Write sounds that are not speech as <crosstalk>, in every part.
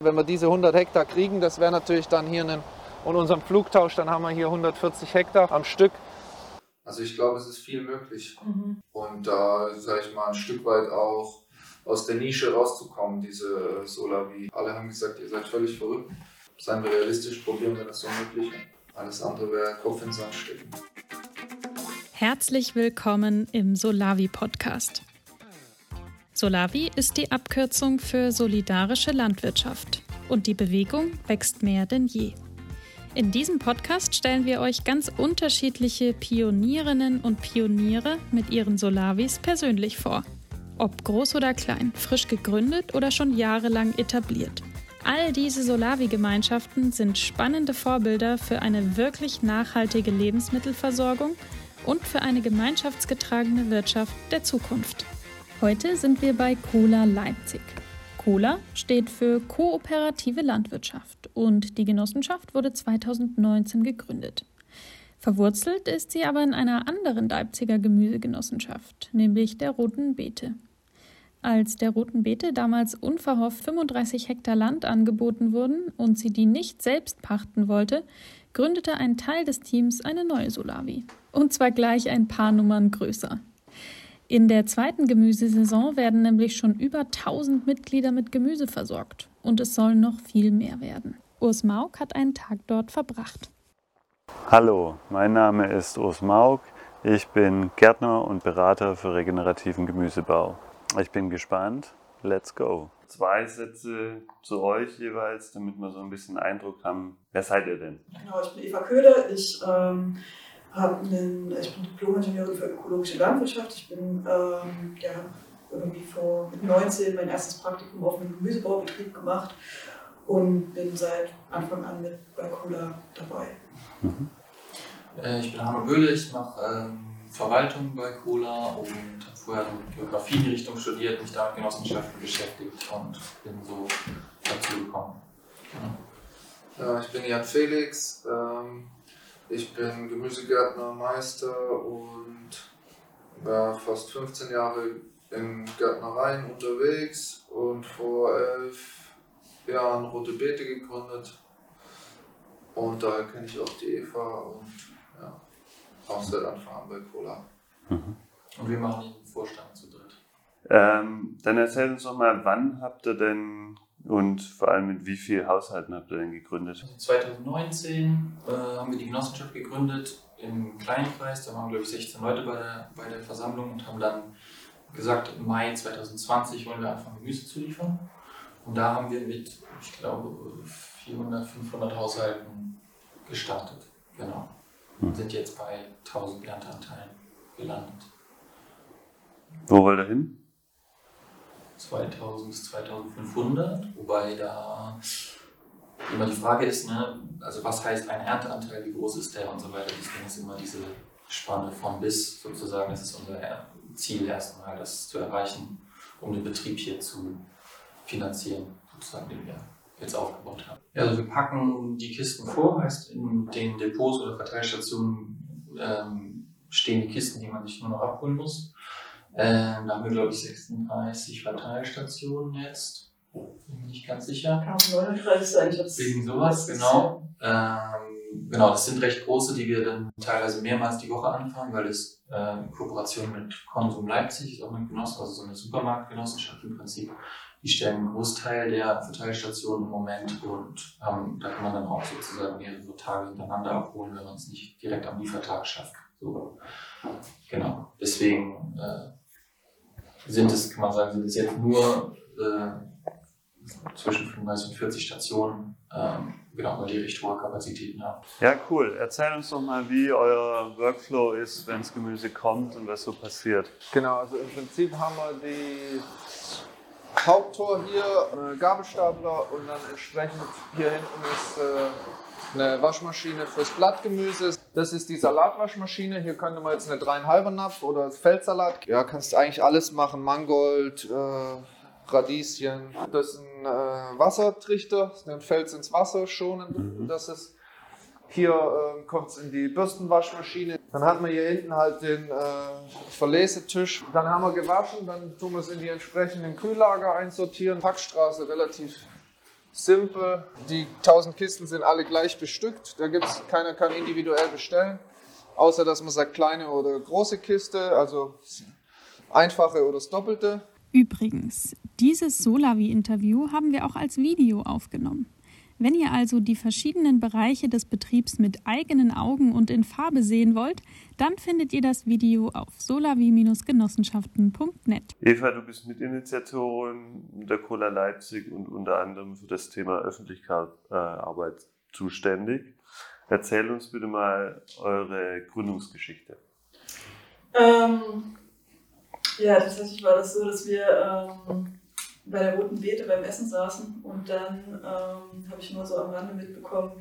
Wenn wir diese 100 Hektar kriegen, das wäre natürlich dann hier in unserem Flugtausch, dann haben wir hier 140 Hektar am Stück. Also ich glaube, es ist viel möglich. Mhm. Und da, sage ich mal, ein Stück weit auch aus der Nische rauszukommen, diese Solavi. Alle haben gesagt, ihr seid völlig verrückt. Seien wir realistisch, probieren wir das so möglich. Alles andere wäre Kopf ins Sand stecken. Herzlich willkommen im Solavi Podcast. Solavi ist die Abkürzung für solidarische Landwirtschaft und die Bewegung wächst mehr denn je. In diesem Podcast stellen wir euch ganz unterschiedliche Pionierinnen und Pioniere mit ihren Solavis persönlich vor. Ob groß oder klein, frisch gegründet oder schon jahrelang etabliert. All diese Solavi-Gemeinschaften sind spannende Vorbilder für eine wirklich nachhaltige Lebensmittelversorgung und für eine gemeinschaftsgetragene Wirtschaft der Zukunft. Heute sind wir bei Cola Leipzig. Cola steht für Kooperative Landwirtschaft und die Genossenschaft wurde 2019 gegründet. Verwurzelt ist sie aber in einer anderen Leipziger Gemüsegenossenschaft, nämlich der Roten Beete. Als der Roten Beete damals unverhofft 35 Hektar Land angeboten wurden und sie die nicht selbst pachten wollte, gründete ein Teil des Teams eine neue Solavi. Und zwar gleich ein paar Nummern größer. In der zweiten Gemüsesaison werden nämlich schon über 1000 Mitglieder mit Gemüse versorgt. Und es sollen noch viel mehr werden. Urs Mauk hat einen Tag dort verbracht. Hallo, mein Name ist Urs Mauk. Ich bin Gärtner und Berater für regenerativen Gemüsebau. Ich bin gespannt. Let's go. Zwei Sätze zu euch jeweils, damit wir so ein bisschen Eindruck haben. Wer seid ihr denn? Genau, ich bin Eva Köhler. Ich, ähm, einen, ich bin Diplom-Ingenieurin für ökologische Landwirtschaft. Ich bin ähm, ja, irgendwie vor 19 mein erstes Praktikum auf einem Gemüsebaubetrieb gemacht und bin seit Anfang an mit bei Cola dabei. Mhm. Äh, ich bin Hanno Böhle, ich mache ähm, Verwaltung bei Cola und habe vorher Geografie in die Richtung studiert, mich da mit Genossenschaften beschäftigt und bin so dazu gekommen. Genau. Ich bin Jan Felix, ähm, ich bin Gemüsegärtner, Meister und war fast 15 Jahre in Gärtnereien unterwegs und vor elf Jahren Rote Beete gegründet. Und daher kenne ich auch die Eva und ja, auch seit Anfang an bei Cola. Mhm. Und wir machen den Vorstand zu dritt. Ähm, dann erzähl uns doch mal, wann habt ihr denn und vor allem mit wie vielen Haushalten habt ihr denn gegründet? 2019 also äh, haben wir die Genossenschaft gegründet im kleinen Kreis. Da waren, glaube ich, 16 Leute bei der, bei der Versammlung und haben dann gesagt, im Mai 2020 wollen wir anfangen, Gemüse zu liefern. Und da haben wir mit, ich glaube, 400, 500 Haushalten gestartet. Genau. Und hm. sind jetzt bei 1000 Ernteanteilen gelandet. Wo wollt ihr hin? 2000 bis 2500, wobei da immer die Frage ist, ne, also was heißt ein Ernteanteil, wie groß ist der und so weiter. Deswegen ist immer diese Spanne von bis sozusagen, das ist unser Ziel erstmal, das zu erreichen, um den Betrieb hier zu finanzieren, sozusagen, den wir jetzt aufgebaut haben. Also wir packen die Kisten vor, heißt in den Depots oder Verteilstationen ähm, stehen die Kisten, die man sich nur noch abholen muss. Ähm, da haben wir, glaube ich, 36 Verteilstationen jetzt. Bin nicht ganz sicher. 39 eigentlich. Wegen sowas, genau. Ähm, genau, das sind recht große, die wir dann teilweise mehrmals die Woche anfangen, weil es äh, in Kooperation mit Konsum Leipzig ist auch ein Genoss, also so eine Supermarktgenossenschaft im Prinzip. Die stellen einen Großteil der Verteilstationen im Moment und ähm, da kann man dann auch sozusagen mehrere Tage hintereinander abholen, wenn man es nicht direkt am Liefertag schafft. So. Genau. Deswegen äh, sind es, kann man sagen, sind es jetzt nur äh, zwischen 35 und 40 Stationen, ähm, genau, weil die recht hohe Kapazitäten haben. Ja, cool. Erzähl uns doch mal, wie euer Workflow ist, wenn das Gemüse kommt und was so passiert. Genau, also im Prinzip haben wir die Haupttor hier, äh, Gabelstapler und dann entsprechend hier hinten ist äh, eine Waschmaschine fürs Blattgemüse. Das ist die Salatwaschmaschine. Hier könnte man jetzt eine dreieinhalber Napf oder Feldsalat. Ja, kannst eigentlich alles machen. Mangold, äh, Radieschen. Das ist ein äh, Wassertrichter. Den fällt ins Wasser schonen. Mhm. Das ist hier äh, kommt es in die Bürstenwaschmaschine. Dann hat man hier hinten halt den äh, Verlesetisch. Dann haben wir gewaschen, dann tun wir es in die entsprechenden Kühllager einsortieren. Packstraße relativ simpel. Die 1000 Kisten sind alle gleich bestückt. Da gibt's keiner kann individuell bestellen, außer dass man sagt kleine oder große Kiste, also einfache oder das Doppelte. Übrigens, dieses Solavi-Interview haben wir auch als Video aufgenommen. Wenn ihr also die verschiedenen Bereiche des Betriebs mit eigenen Augen und in Farbe sehen wollt, dann findet ihr das Video auf solavi-genossenschaften.net. Eva, du bist Mitinitiatorin der Cola Leipzig und unter anderem für das Thema Öffentlichkeitsarbeit äh, zuständig. Erzähl uns bitte mal eure Gründungsgeschichte. Ähm, ja, tatsächlich war das so, dass wir ähm, bei der Roten Beete beim Essen saßen und dann ähm, habe ich nur so am Rande mitbekommen,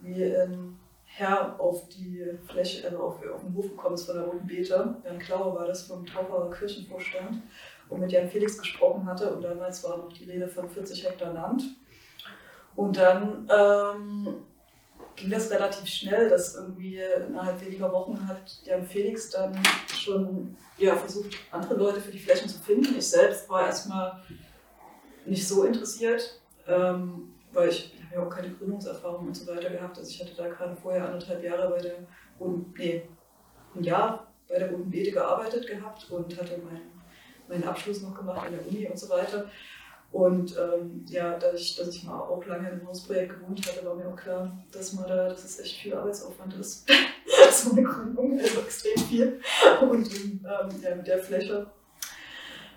wie ein Herr auf die Fläche, also auf, auf den Hof gekommen ist von der Roten Beete. Jan Klaue war das vom Taucherer Kirchenvorstand und mit Jan Felix gesprochen hatte und damals war noch die Rede von 40 Hektar Land. Und dann ähm, ging das relativ schnell, dass irgendwie innerhalb weniger Wochen hat Jan Felix dann schon ja, versucht, andere Leute für die Flächen zu finden. Ich selbst war erstmal nicht so interessiert, ähm, weil ich, ich habe ja auch keine Gründungserfahrung und so weiter gehabt. Also ich hatte da gerade vorher anderthalb Jahre bei der Roten, nee, ein Jahr bei der Roten Beete gearbeitet gehabt und hatte meinen, meinen Abschluss noch gemacht an der Uni und so weiter. Und ähm, ja, dadurch, dass ich mal auch lange in einem Hausprojekt gewohnt hatte, war mir auch klar, dass man da, dass es echt viel Arbeitsaufwand ist. <laughs> so eine Gründung, also extrem viel. Und ähm, ja, mit der Fläche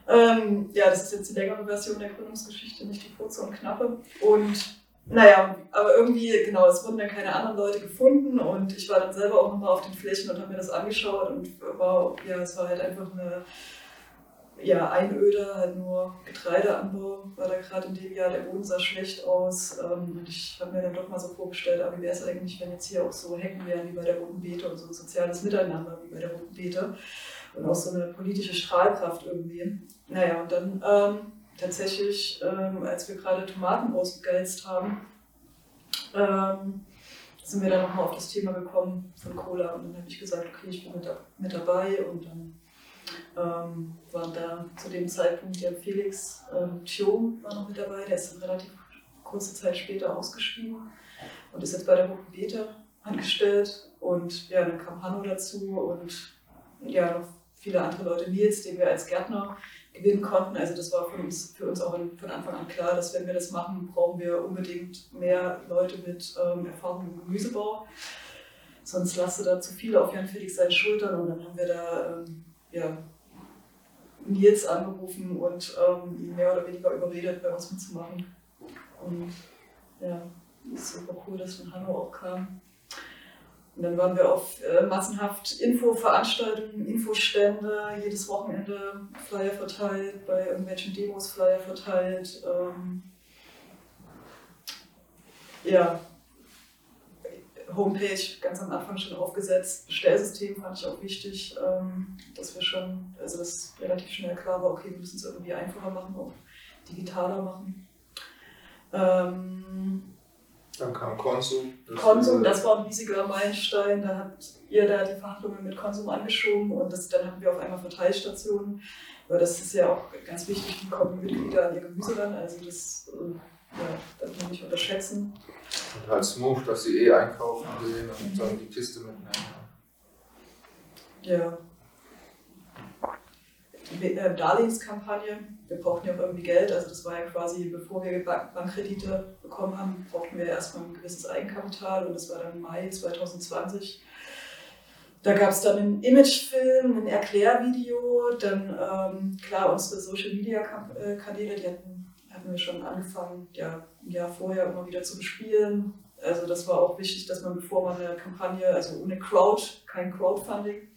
ähm, ja, das ist jetzt die längere Version der Gründungsgeschichte, nicht die kurze und knappe. Und naja, aber irgendwie, genau, es wurden dann keine anderen Leute gefunden und ich war dann selber auch nochmal auf den Flächen und habe mir das angeschaut und war, ja, es war halt einfach eine ja, Einöde, halt nur Getreideanbau, war da gerade in dem Jahr, der Boden sah schlecht aus ähm, und ich habe mir dann doch mal so vorgestellt, aber wie wäre es eigentlich, wenn jetzt hier auch so Hecken wären wie bei der Roten Beete und so ein soziales Miteinander wie bei der Roten Beete und auch so eine politische Strahlkraft irgendwie. Naja, und dann ähm, tatsächlich, ähm, als wir gerade Tomaten ausgegeizt haben, ähm, sind wir dann nochmal auf das Thema gekommen von Cola. Und dann habe ich gesagt, okay, ich bin mit, mit dabei. Und dann ähm, waren da zu dem Zeitpunkt ja Felix ähm, Thiom war noch mit dabei, der ist dann relativ kurze Zeit später ausgeschrieben und ist jetzt bei der Roten Beete angestellt. Und ja, dann kam Hanno dazu und ja, noch viele andere Leute, Nils, den wir als Gärtner gewinnen konnten. Also das war für uns, für uns auch von Anfang an klar, dass wenn wir das machen, brauchen wir unbedingt mehr Leute mit ähm, Erfahrung im Gemüsebau. Sonst lastet da zu viel auf Jan Felix seinen Schultern und dann haben wir da ähm, ja, Nils angerufen und ähm, ihn mehr oder weniger überredet, bei uns mitzumachen. Und ja, es ist super cool, dass von Hanno auch kam. Und dann waren wir auf äh, massenhaft Infoveranstaltungen, Infostände, jedes Wochenende Flyer verteilt, bei irgendwelchen Demos Flyer verteilt. Ähm, ja, Homepage ganz am Anfang schon aufgesetzt. Bestellsystem fand ich auch wichtig, ähm, dass wir schon, also dass relativ schnell klar war, okay, wir müssen es irgendwie einfacher machen, auch digitaler machen. Ähm, dann kam Konsum. Das Konsum, das war ein riesiger Meilenstein. Da habt ihr da die Verhandlungen mit Konsum angeschoben und das, dann hatten wir auf einmal Verteilstationen. Weil das ist ja auch ganz wichtig, wie kommen die Mitglieder an ihr Gemüse ran. Also das äh, darf man nicht unterschätzen. Und halt smooth, dass sie eh einkaufen gehen und dann die Kiste mitnehmen. Ja. Äh, Darlehenskampagne wir brauchten ja auch irgendwie Geld. Also das war ja quasi, bevor wir Bankkredite bekommen haben, brauchten wir erstmal ein gewisses Eigenkapital und das war dann Mai 2020. Da gab es dann einen Imagefilm, ein Erklärvideo, dann ähm, klar unsere Social Media äh, die hatten, hatten wir schon angefangen, ja, ein Jahr vorher immer wieder zu bespielen. Also das war auch wichtig, dass man bevor man eine Kampagne, also ohne Crowd, kein Crowdfunding,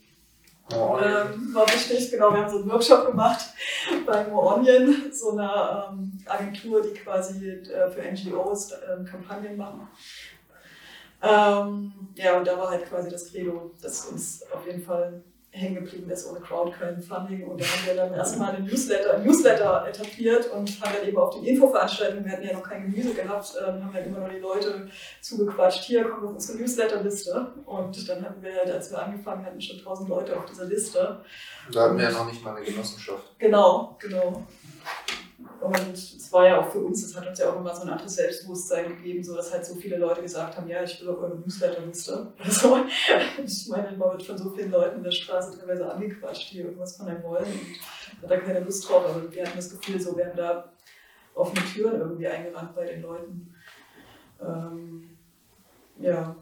Oh, ähm, war wichtig, genau, wir haben so einen Workshop gemacht <laughs> bei More Onion, so einer ähm, Agentur, die quasi äh, für NGOs äh, Kampagnen machen. Ähm, ja, und da war halt quasi das Credo, dass uns auf jeden Fall hängen geblieben ist, ohne Crowd kein Funding. Und da haben wir dann erstmal einen Newsletter, einen Newsletter etabliert und haben dann eben auf den Infoveranstaltungen, wir hatten ja noch kein Gemüse gehabt, ähm, haben dann immer nur die Leute zugequatscht, hier kommt auf unsere Newsletterliste. Und dann hatten wir als wir angefangen hatten, schon 1000 Leute auf dieser Liste. Da hatten wir ja noch nicht mal eine Genossenschaft. Genau, genau. Und es war ja auch für uns, das hat uns ja auch immer so ein anderes Selbstbewusstsein gegeben, so dass halt so viele Leute gesagt haben, ja, ich will auf eure Newsletterliste. Also, <laughs> ich meine, man wird von so vielen Leuten in der Straße teilweise angequatscht, die irgendwas von einem wollen und hat da keine Lust drauf. Aber wir hatten das Gefühl, so werden da offene Türen irgendwie eingerannt bei den Leuten. Ähm, ja,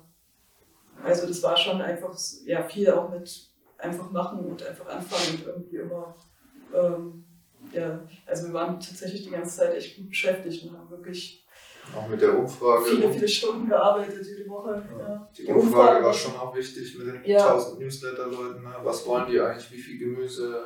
also das war schon einfach ja, viel auch mit einfach machen und einfach anfangen und irgendwie immer ähm, ja, also wir waren tatsächlich die ganze Zeit echt gut beschäftigt und haben wirklich auch mit der Umfrage. Viele, viele Stunden gearbeitet jede Woche. Ja. Die, die Umfrage, Umfrage, war schon auch wichtig mit den ja. 1000 Newsletter-Leuten. Ne? Was wollen die eigentlich? Wie viel Gemüse?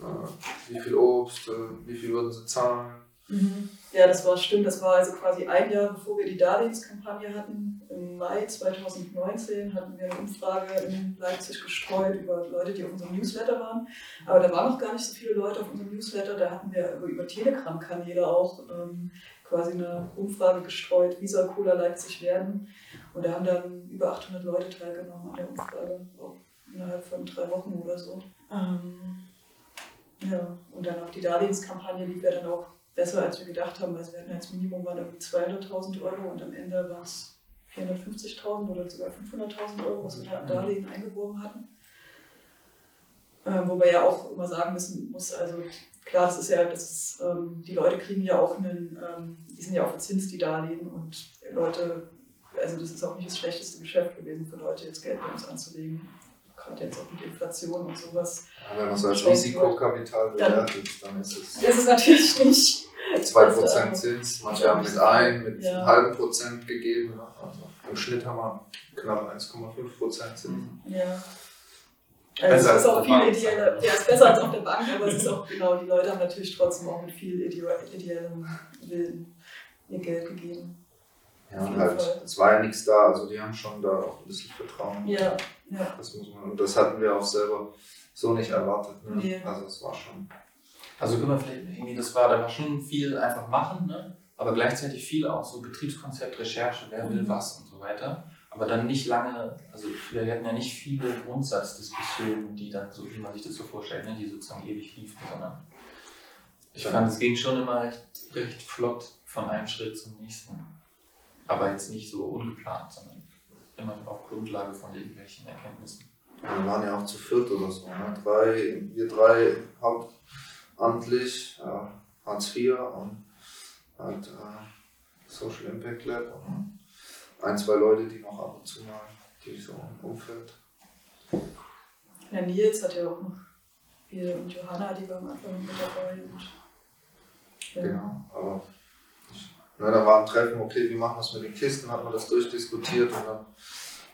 Äh, wie viel Obst? Äh, wie viel würden sie zahlen? Mhm. Ja, das war stimmt. Das war also quasi ein Jahr, bevor wir die Darlehenskampagne hatten. Im Mai 2019 hatten wir eine Umfrage in Leipzig gestreut über Leute, die auf unserem Newsletter waren. Aber da waren noch gar nicht so viele Leute auf unserem Newsletter. Da hatten wir über Telegram-Kanäle auch ähm, quasi eine Umfrage gestreut, wie soll Cola Leipzig werden. Und da haben dann über 800 Leute teilgenommen an der Umfrage, auch innerhalb von drei Wochen oder so. Ähm, ja, und dann auch die Darlehenskampagne lief ja dann auch besser, als wir gedacht haben. Also wir hatten als Minimum waren irgendwie 200.000 Euro und am Ende waren es 450.000 oder sogar 500.000 Euro, was wir da an Darlehen eingeworben hatten. Ähm, wo wir ja auch immer sagen müssen muss, also klar, das ist ja, das ist, ähm, die Leute kriegen ja auch einen, ähm, die sind ja auch verzinst, die Darlehen und Leute, also das ist auch nicht das schlechteste Geschäft gewesen für Leute, jetzt Geld bei uns anzulegen gerade jetzt auch mit Inflation und sowas. Ja, wenn man es als Risikokapital bewertet, dann ist es. Das ist natürlich <laughs> nicht. 2% Zins, manche haben mit 1, mit ja. einem halben Prozent gegeben. Also Im Schnitt haben wir knapp 1,5% Zins. Ja. Also es ist auch viel ideeller, ja, ist besser als auf der Bank, aber es ist auch genau, die Leute haben natürlich trotzdem auch mit viel ideellem Willen ihr Geld gegeben. Ja, und halt, es war ja nichts da, also die haben schon da auch ein bisschen Vertrauen. Ja, ja. Das muss man, und das hatten wir auch selber so nicht erwartet. Ne? Nee. Also es war schon. Also können wir vielleicht irgendwie, das war, da war schon viel einfach machen, ne? aber gleichzeitig viel auch so Betriebskonzept, Recherche, wer will mhm. was und so weiter. Aber dann nicht lange, also wir hatten ja nicht viele Grundsatzdiskussionen, die dann so, wie man sich das so vorstellt, ne? die sozusagen ewig liefen, sondern ich fand, es ging schon immer recht, recht flott von einem Schritt zum nächsten aber jetzt nicht so ungeplant, sondern immer auf Grundlage von irgendwelchen Erkenntnissen. Wir waren ja auch zu viert oder so. Ne? Drei, wir drei hauptamtlich, äh, Hartz IV und halt äh, Social Impact Lab und ein, zwei Leute, die noch ab und zu mal, die so im Umfeld. Ja, Nils hat ja auch noch wir und Johanna, die waren am Anfang mit dabei. Und, ja. Genau, aber ja, da war ein Treffen, okay, wie machen wir es mit den Kisten, hat man das durchdiskutiert und dann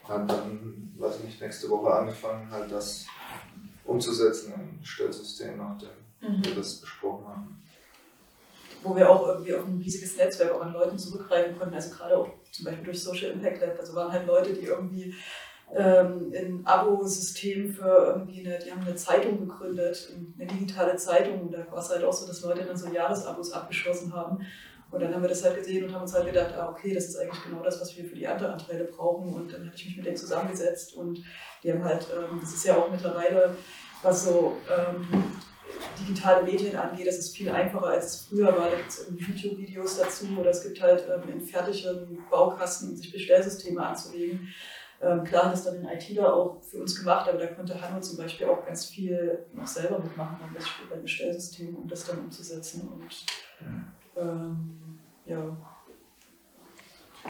hat dann, weiß ich nicht, nächste Woche angefangen, halt das umzusetzen im Stellsystem, nachdem mhm. wir das besprochen haben. Wo wir auch irgendwie auf ein riesiges Netzwerk auch an Leuten zurückgreifen konnten, also gerade auch zum Beispiel durch Social Impact Lab, also waren halt Leute, die irgendwie ähm, ein Abo-System für irgendwie eine, die haben eine Zeitung gegründet, eine digitale Zeitung, und da war es halt auch so, dass Leute dann so Jahresabos abgeschlossen haben und dann haben wir das halt gesehen und haben uns halt gedacht, ah, okay, das ist eigentlich genau das, was wir für die Ernteanteile brauchen. Und dann hatte ich mich mit denen zusammengesetzt und die haben halt, ähm, das ist ja auch mittlerweile, was so ähm, digitale Medien angeht, das ist viel einfacher, als es früher war. Da gibt es YouTube-Videos dazu oder es gibt halt ähm, in fertigen Baukasten, sich Bestellsysteme anzulegen. Ähm, klar hat es dann den ITler auch für uns gemacht, aber da konnte Hanno zum Beispiel auch ganz viel noch selber mitmachen, am Beispiel bei Bestellsystemen, um das dann umzusetzen. Und ähm, ja.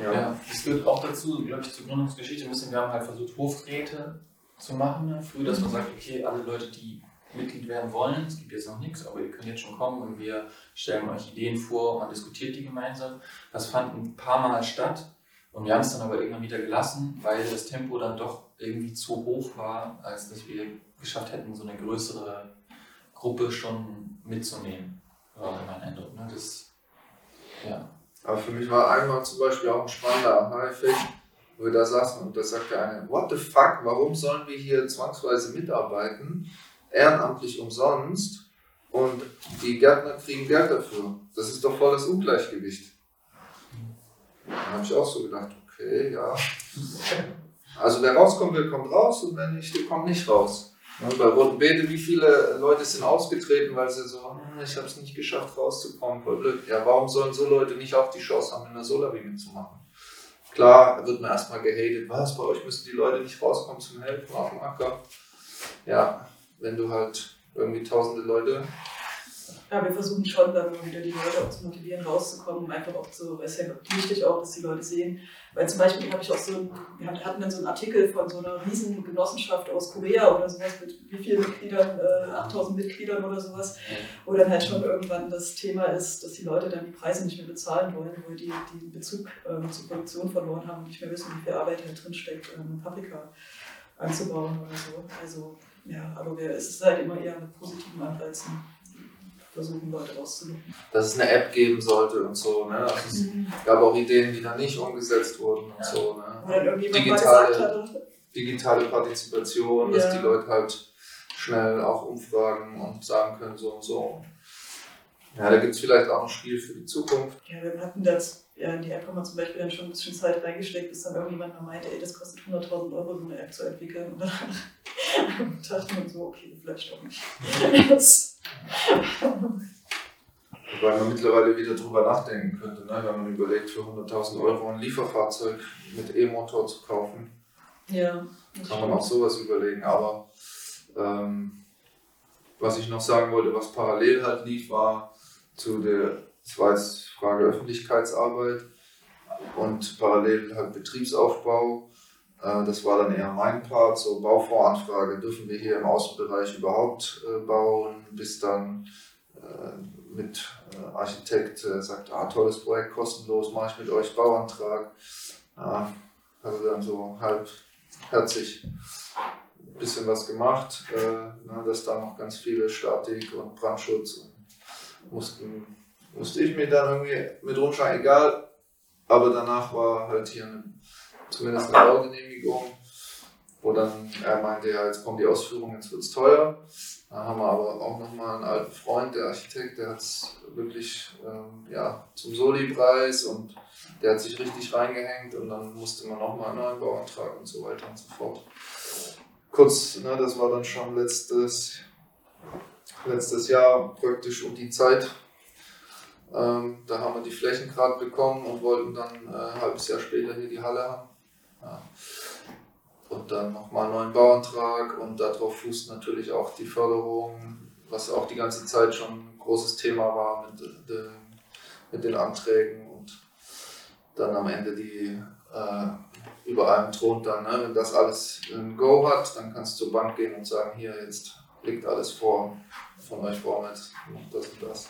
Ja. ja, es gehört auch dazu, glaube ich, zur Gründungsgeschichte ein bisschen, wir haben halt versucht, Hofräte zu machen, ne? früh, dass man sagt, okay, alle Leute, die Mitglied werden wollen, es gibt jetzt noch nichts, aber ihr könnt jetzt schon kommen und wir stellen euch Ideen vor, und diskutiert die gemeinsam. Das fand ein paar Mal statt und wir haben es dann aber irgendwann wieder gelassen, weil das Tempo dann doch irgendwie zu hoch war, als dass wir geschafft hätten, so eine größere Gruppe schon mitzunehmen. War mein Eindruck. Ne? Das Aber für mich war einmal zum Beispiel auch ein spannender Aha-Effekt, wo wir da saßen und da sagte einer, what the fuck, warum sollen wir hier zwangsweise mitarbeiten, ehrenamtlich umsonst und die Gärtner kriegen Geld dafür. Das ist doch voll das Ungleichgewicht. Da habe ich auch so gedacht, okay, ja. Also wer rauskommen will, kommt raus und wenn nicht, der kommt nicht raus. Bei Roten Beete, wie viele Leute sind ausgetreten, weil sie so, hm, ich habe es nicht geschafft rauszukommen, voll blöd. Ja, warum sollen so Leute nicht auch die Chance haben, in der Solavi mitzumachen? Klar, wird man erstmal gehatet, was, bei euch müssen die Leute nicht rauskommen zum Helfen auf dem Acker. Ja, wenn du halt irgendwie tausende Leute ja, wir versuchen schon dann wieder die Leute auch zu motivieren, rauszukommen, einfach auch zu, es ist ja wichtig auch, dass die Leute sehen. Weil zum Beispiel habe ich auch so wir hatten dann so einen Artikel von so einer riesen Genossenschaft aus Korea oder sowas mit wie vielen Mitgliedern, äh, 8000 Mitgliedern oder sowas, wo dann halt schon irgendwann das Thema ist, dass die Leute dann die Preise nicht mehr bezahlen wollen, wo die den Bezug ähm, zur Produktion verloren haben und nicht mehr wissen, wie viel Arbeit halt drinsteckt, ähm, Paprika anzubauen oder so. Also ja, aber wir, es ist halt immer eher mit positiven Anreizen versuchen, Leute rauszulocken. Dass es eine App geben sollte und so. Ne? Also es mhm. gab auch Ideen, die dann nicht umgesetzt wurden und so. Ne? Irgendjemand digitale, digitale Partizipation, ja. dass die Leute halt schnell auch umfragen und sagen können, so und so. Ja, da gibt es vielleicht auch ein Spiel für die Zukunft. Ja, wir hatten das, ja, die App haben wir zum Beispiel dann schon ein bisschen Zeit reingesteckt, bis dann irgendjemand mal meinte, ey, das kostet 100.000 Euro, so eine App zu entwickeln. Und dann <laughs> dachten wir so, okay, vielleicht auch nicht. <laughs> Wobei man mittlerweile wieder drüber nachdenken könnte, ne? wenn man überlegt, für 100.000 Euro ein Lieferfahrzeug mit E-Motor zu kaufen. Ja. Kann man auch sowas überlegen. Aber ähm, was ich noch sagen wollte, was parallel halt lief, war zu der, das war jetzt Frage Öffentlichkeitsarbeit und parallel halt Betriebsaufbau. Äh, das war dann eher mein Part, so Bauvoranfrage, dürfen wir hier im Außenbereich überhaupt äh, bauen, bis dann äh, mit Architekt sagt, ah, tolles Projekt, kostenlos, mache ich mit euch Bauantrag. Also dann so halbherzig ein bisschen was gemacht, ne, dass da noch ganz viele Statik und Brandschutz und mussten, musste ich mir dann irgendwie mit rumschlagen, egal, aber danach war halt hier eine zumindest eine Baugenehmigung, wo dann er meinte, ja, jetzt kommen die Ausführungen, jetzt wird es teuer. Da haben wir aber auch nochmal einen alten Freund, der Architekt, der hat es wirklich ähm, ja, zum Soli-Preis und der hat sich richtig reingehängt und dann musste man nochmal einen neuen Bauantrag und so weiter und so fort. Kurz, ne, das war dann schon letztes, letztes Jahr praktisch um die Zeit. Ähm, da haben wir die Flächen gerade bekommen und wollten dann äh, ein halbes Jahr später hier die Halle haben. Ja. Und dann nochmal einen neuen Bauantrag und darauf fußt natürlich auch die Förderung, was auch die ganze Zeit schon ein großes Thema war mit, de, mit den Anträgen und dann am Ende die äh, über allem thront dann, ne? wenn das alles ein Go hat, dann kannst du zur Bank gehen und sagen, hier jetzt liegt alles vor, von euch brauchen jetzt das und das.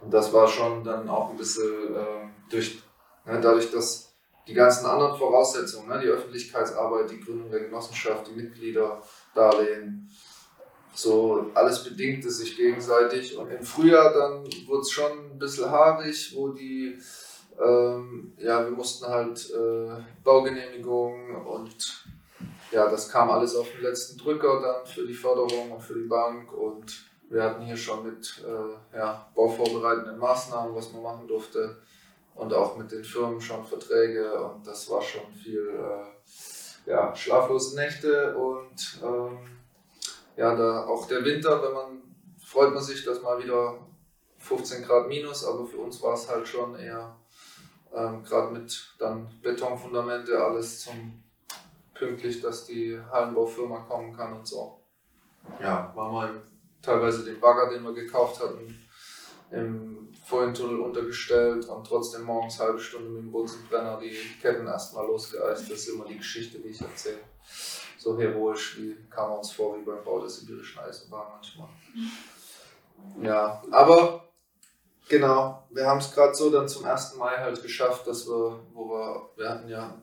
Und das war schon dann auch ein bisschen äh, durch, ne, dadurch, dass die ganzen anderen Voraussetzungen, ne, die Öffentlichkeitsarbeit, die Gründung der Genossenschaft, die Mitglieder, Darlehen, so alles bedingte sich gegenseitig. Und im Frühjahr dann wurde es schon ein bisschen haarig, wo die, ähm, ja, wir mussten halt äh, Baugenehmigungen und ja, das kam alles auf den letzten Drücker dann für die Förderung und für die Bank und wir hatten hier schon mit äh, ja, bauvorbereitenden Maßnahmen, was man machen durfte und auch mit den Firmen schon Verträge und das war schon viel äh, ja, schlaflose Nächte und ähm, ja, da auch der Winter, wenn man freut man sich, dass mal wieder 15 Grad minus, aber für uns war es halt schon eher ähm, gerade mit dann Betonfundamente alles zum pünktlich, dass die Hallenbaufirma kommen kann und so. Ja, war mal teilweise den Bagger, den wir gekauft hatten, im Vorhintunnel untergestellt und trotzdem morgens halbe Stunde mit dem Bunsenbrenner die Ketten erstmal losgeeist. Das ist immer die Geschichte, die ich erzähle. So heroisch wie kam man uns vor wie beim Bau der sibirischen Eisenbahn manchmal. Ja, aber genau, wir haben es gerade so dann zum 1. Mai halt geschafft, dass wir, wo wir, wir hatten ja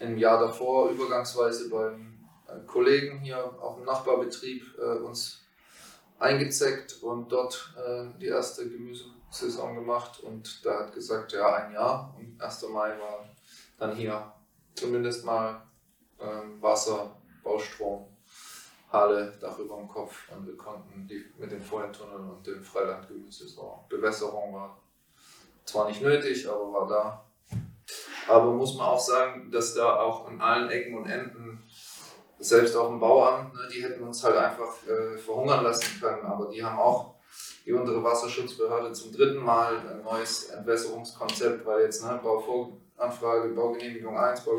im Jahr davor übergangsweise beim Kollegen hier auf dem Nachbarbetrieb äh, uns eingezeckt und dort äh, die erste Gemüsesaison gemacht und da hat gesagt, ja, ein Jahr und 1. Mai war dann hier zumindest mal ähm, Wasser, Baustrom, Halle, Dach über dem Kopf und wir konnten die mit dem Feuertunnel und dem Freilandgemüse so. Bewässerung war zwar nicht nötig, aber war da. Aber muss man auch sagen, dass da auch an allen Ecken und Enden selbst auf dem Bauamt, ne, die hätten uns halt einfach äh, verhungern lassen können, aber die haben auch die untere Wasserschutzbehörde zum dritten Mal ein neues Entwässerungskonzept, weil jetzt ne, Bauvoranfrage, Baugenehmigung 1, Bau,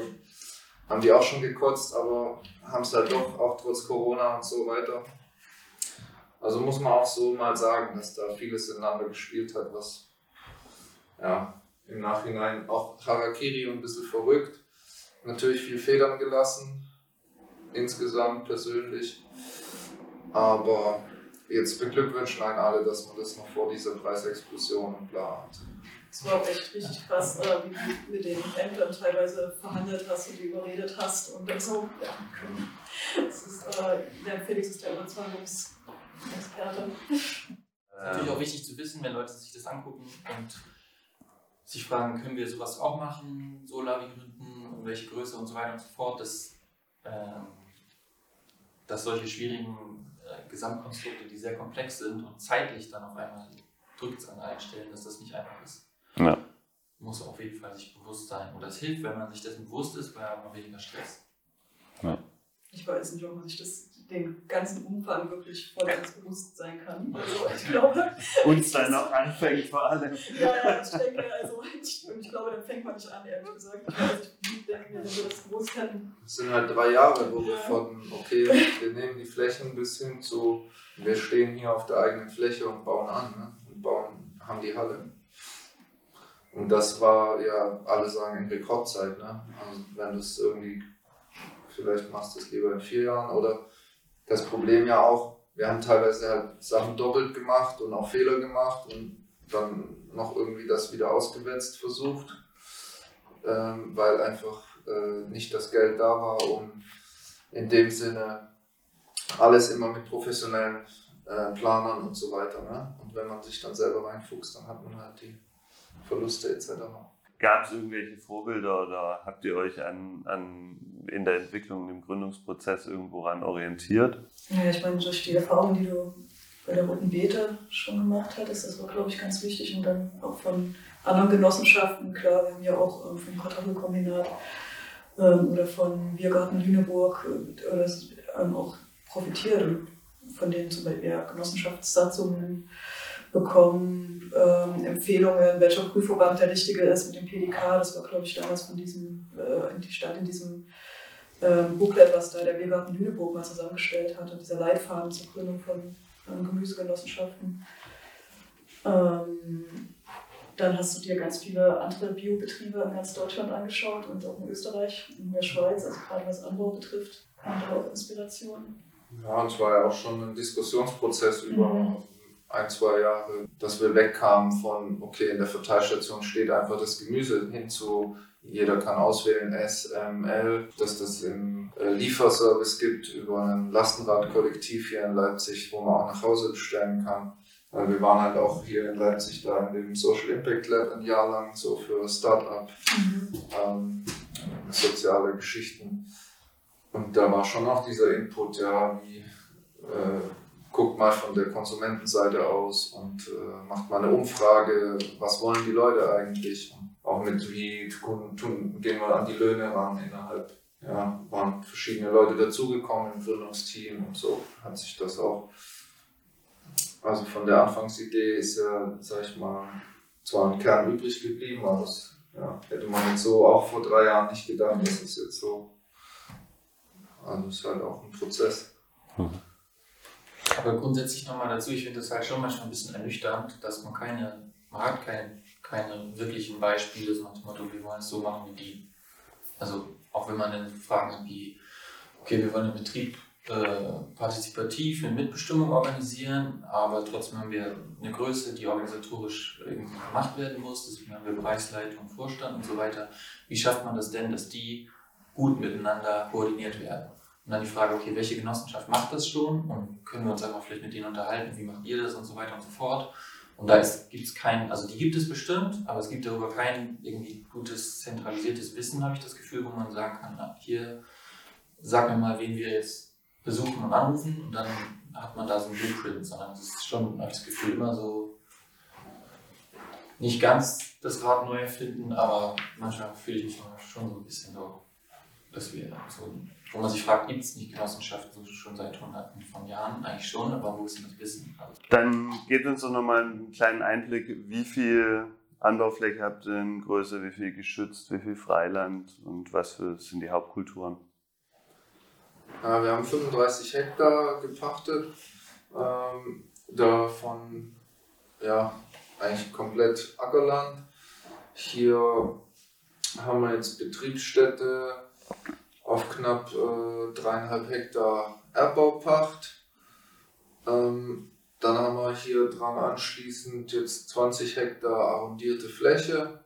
haben die auch schon gekotzt, aber haben es halt doch auch trotz Corona und so weiter. Also muss man auch so mal sagen, dass da vieles ineinander gespielt hat, was ja, im Nachhinein auch Harakiri ein bisschen verrückt. Natürlich viel Federn gelassen, insgesamt persönlich. Aber jetzt beglückwünschen einen alle, dass man das noch vor dieser Preisexplosion und bla hat. Es war auch echt richtig krass, äh, wie du mit den Ämtern teilweise verhandelt hast und die überredet hast und dann so, ja. Das ist, äh, der Felix ist der Überzeugungsexperte. Natürlich auch wichtig zu wissen, wenn Leute sich das angucken und sich fragen, können wir sowas auch machen, Solavi gründen, und welche Größe und so weiter und so fort, dass, ähm, dass solche schwierigen äh, Gesamtkonstrukte, die sehr komplex sind und zeitlich dann auf einmal drückt es an allen Stellen, dass das nicht einfach ist. Ja. Muss auf jeden Fall sich bewusst sein. Und das hilft, wenn man sich dessen bewusst ist, weil man weniger Stress. Ich weiß nicht, ob man sich das, den ganzen Umfang wirklich voll ganz bewusst sein kann. Also ich glaube, <laughs> Und dann noch anfängt vor allem. ja, ja, ich denke, also ich, ich glaube, dann fängt man nicht an, ehrlich gesagt. Also ich denke mir, wenn wir das groß kennen, Es sind halt drei Jahre, wo wir von, okay, wir nehmen die Flächen bis hin zu, wir stehen hier auf der eigenen Fläche und bauen an ne? und bauen, haben die Halle. Und das war ja, alle sagen in Rekordzeit. Ne? Also wenn du es irgendwie, vielleicht machst du es lieber in vier Jahren oder das Problem ja auch, wir haben teilweise halt Sachen doppelt gemacht und auch Fehler gemacht und dann noch irgendwie das wieder ausgewetzt versucht, ähm, weil einfach äh, nicht das Geld da war, um in dem Sinne alles immer mit professionellen äh, Planern und so weiter. Ne? Und wenn man sich dann selber reinfuchst, dann hat man halt die Verluste etc. Gab es irgendwelche Vorbilder oder habt ihr euch an, an, in der Entwicklung, im Gründungsprozess irgendwo ran orientiert? Ja, ich meine, durch die Erfahrung, die du bei der Roten Beete schon gemacht hattest, das war, glaube ich, ganz wichtig. Und dann auch von anderen Genossenschaften, klar, wir haben ja auch ähm, vom Kartoffelkombinat ähm, oder von Biergarten Lüneburg äh, oder, ähm, auch profitiert von denen zum Beispiel ja, Genossenschaftssatzungen bekommen, ähm, Empfehlungen, welcher Prüfverband der richtige ist mit dem PDK. Das war, glaube ich, damals von diesem, äh, die stand in diesem ähm, Booklet, was da der Biergarten Lüneburg mal zusammengestellt hatte, dieser Leitfaden zur Gründung von ähm, Gemüsegenossenschaften. Ähm, dann hast du dir ganz viele andere Biobetriebe in ganz Deutschland angeschaut und auch in Österreich, in der Schweiz, also gerade was Anbau betrifft, da auch Inspirationen. Ja, und es war ja auch schon ein Diskussionsprozess über Mhm. Ein, zwei Jahre, dass wir wegkamen von, okay, in der Verteilstation steht einfach das Gemüse hin zu, jeder kann auswählen S, M, L, dass das im äh, Lieferservice gibt über ein Lastenradkollektiv hier in Leipzig, wo man auch nach Hause bestellen kann. Wir waren halt auch hier in Leipzig da in dem Social Impact Lab ein Jahr lang so für Startup ähm, soziale Geschichten. Und da war schon auch dieser Input, ja, wie äh, guckt mal von der Konsumentenseite aus und äh, macht mal eine Umfrage, was wollen die Leute eigentlich? Und auch mit wie tun, tun, gehen wir an die Löhne ran innerhalb. Ja, waren verschiedene Leute dazugekommen im Gründungsteam und so hat sich das auch. Also von der Anfangsidee ist ja, sag ich mal, zwar ein Kern übrig geblieben, aber das ja, hätte man jetzt so auch vor drei Jahren nicht gedacht, dass es jetzt so. Also es ist halt auch ein Prozess. Aber grundsätzlich nochmal dazu, ich finde das halt schon manchmal ein bisschen ernüchternd, dass man keine, man hat kein, keine wirklichen Beispiele, so nach Motto, wir wollen es so machen wie die. Also auch wenn man dann Fragen wie, okay, wir wollen den Betrieb äh, partizipativ mit Mitbestimmung organisieren, aber trotzdem haben wir eine Größe, die organisatorisch gemacht werden muss, deswegen haben wir Bereichsleitung, Vorstand und so weiter. Wie schafft man das denn, dass die gut miteinander koordiniert werden? Und dann die Frage, okay, welche Genossenschaft macht das schon und können wir uns einfach vielleicht mit denen unterhalten, wie macht ihr das und so weiter und so fort. Und da gibt es kein, also die gibt es bestimmt, aber es gibt darüber kein irgendwie gutes zentralisiertes Wissen, habe ich das Gefühl, wo man sagen kann, na, hier sag mir mal, wen wir jetzt besuchen und anrufen und dann hat man da so ein Blueprint, sondern es ist schon, habe ich das Gefühl, immer so nicht ganz das Rad neu erfinden, aber manchmal fühle ich mich schon so ein bisschen so dass wir so, wo man sich fragt, gibt es nicht Genossenschaften so schon seit hunderten von Jahren? Eigentlich schon, aber wo ist denn das Wissen? Also Dann gebt uns doch nochmal einen kleinen Einblick, wie viel Anbaufläche habt ihr in Größe, wie viel geschützt, wie viel Freiland und was für, sind die Hauptkulturen? Ja, wir haben 35 Hektar gepachtet, ähm, davon ja, eigentlich komplett Ackerland. Hier haben wir jetzt Betriebsstätte auf knapp äh, dreieinhalb Hektar Erbbaupacht. Ähm, dann haben wir hier dran anschließend jetzt 20 Hektar arrondierte Fläche,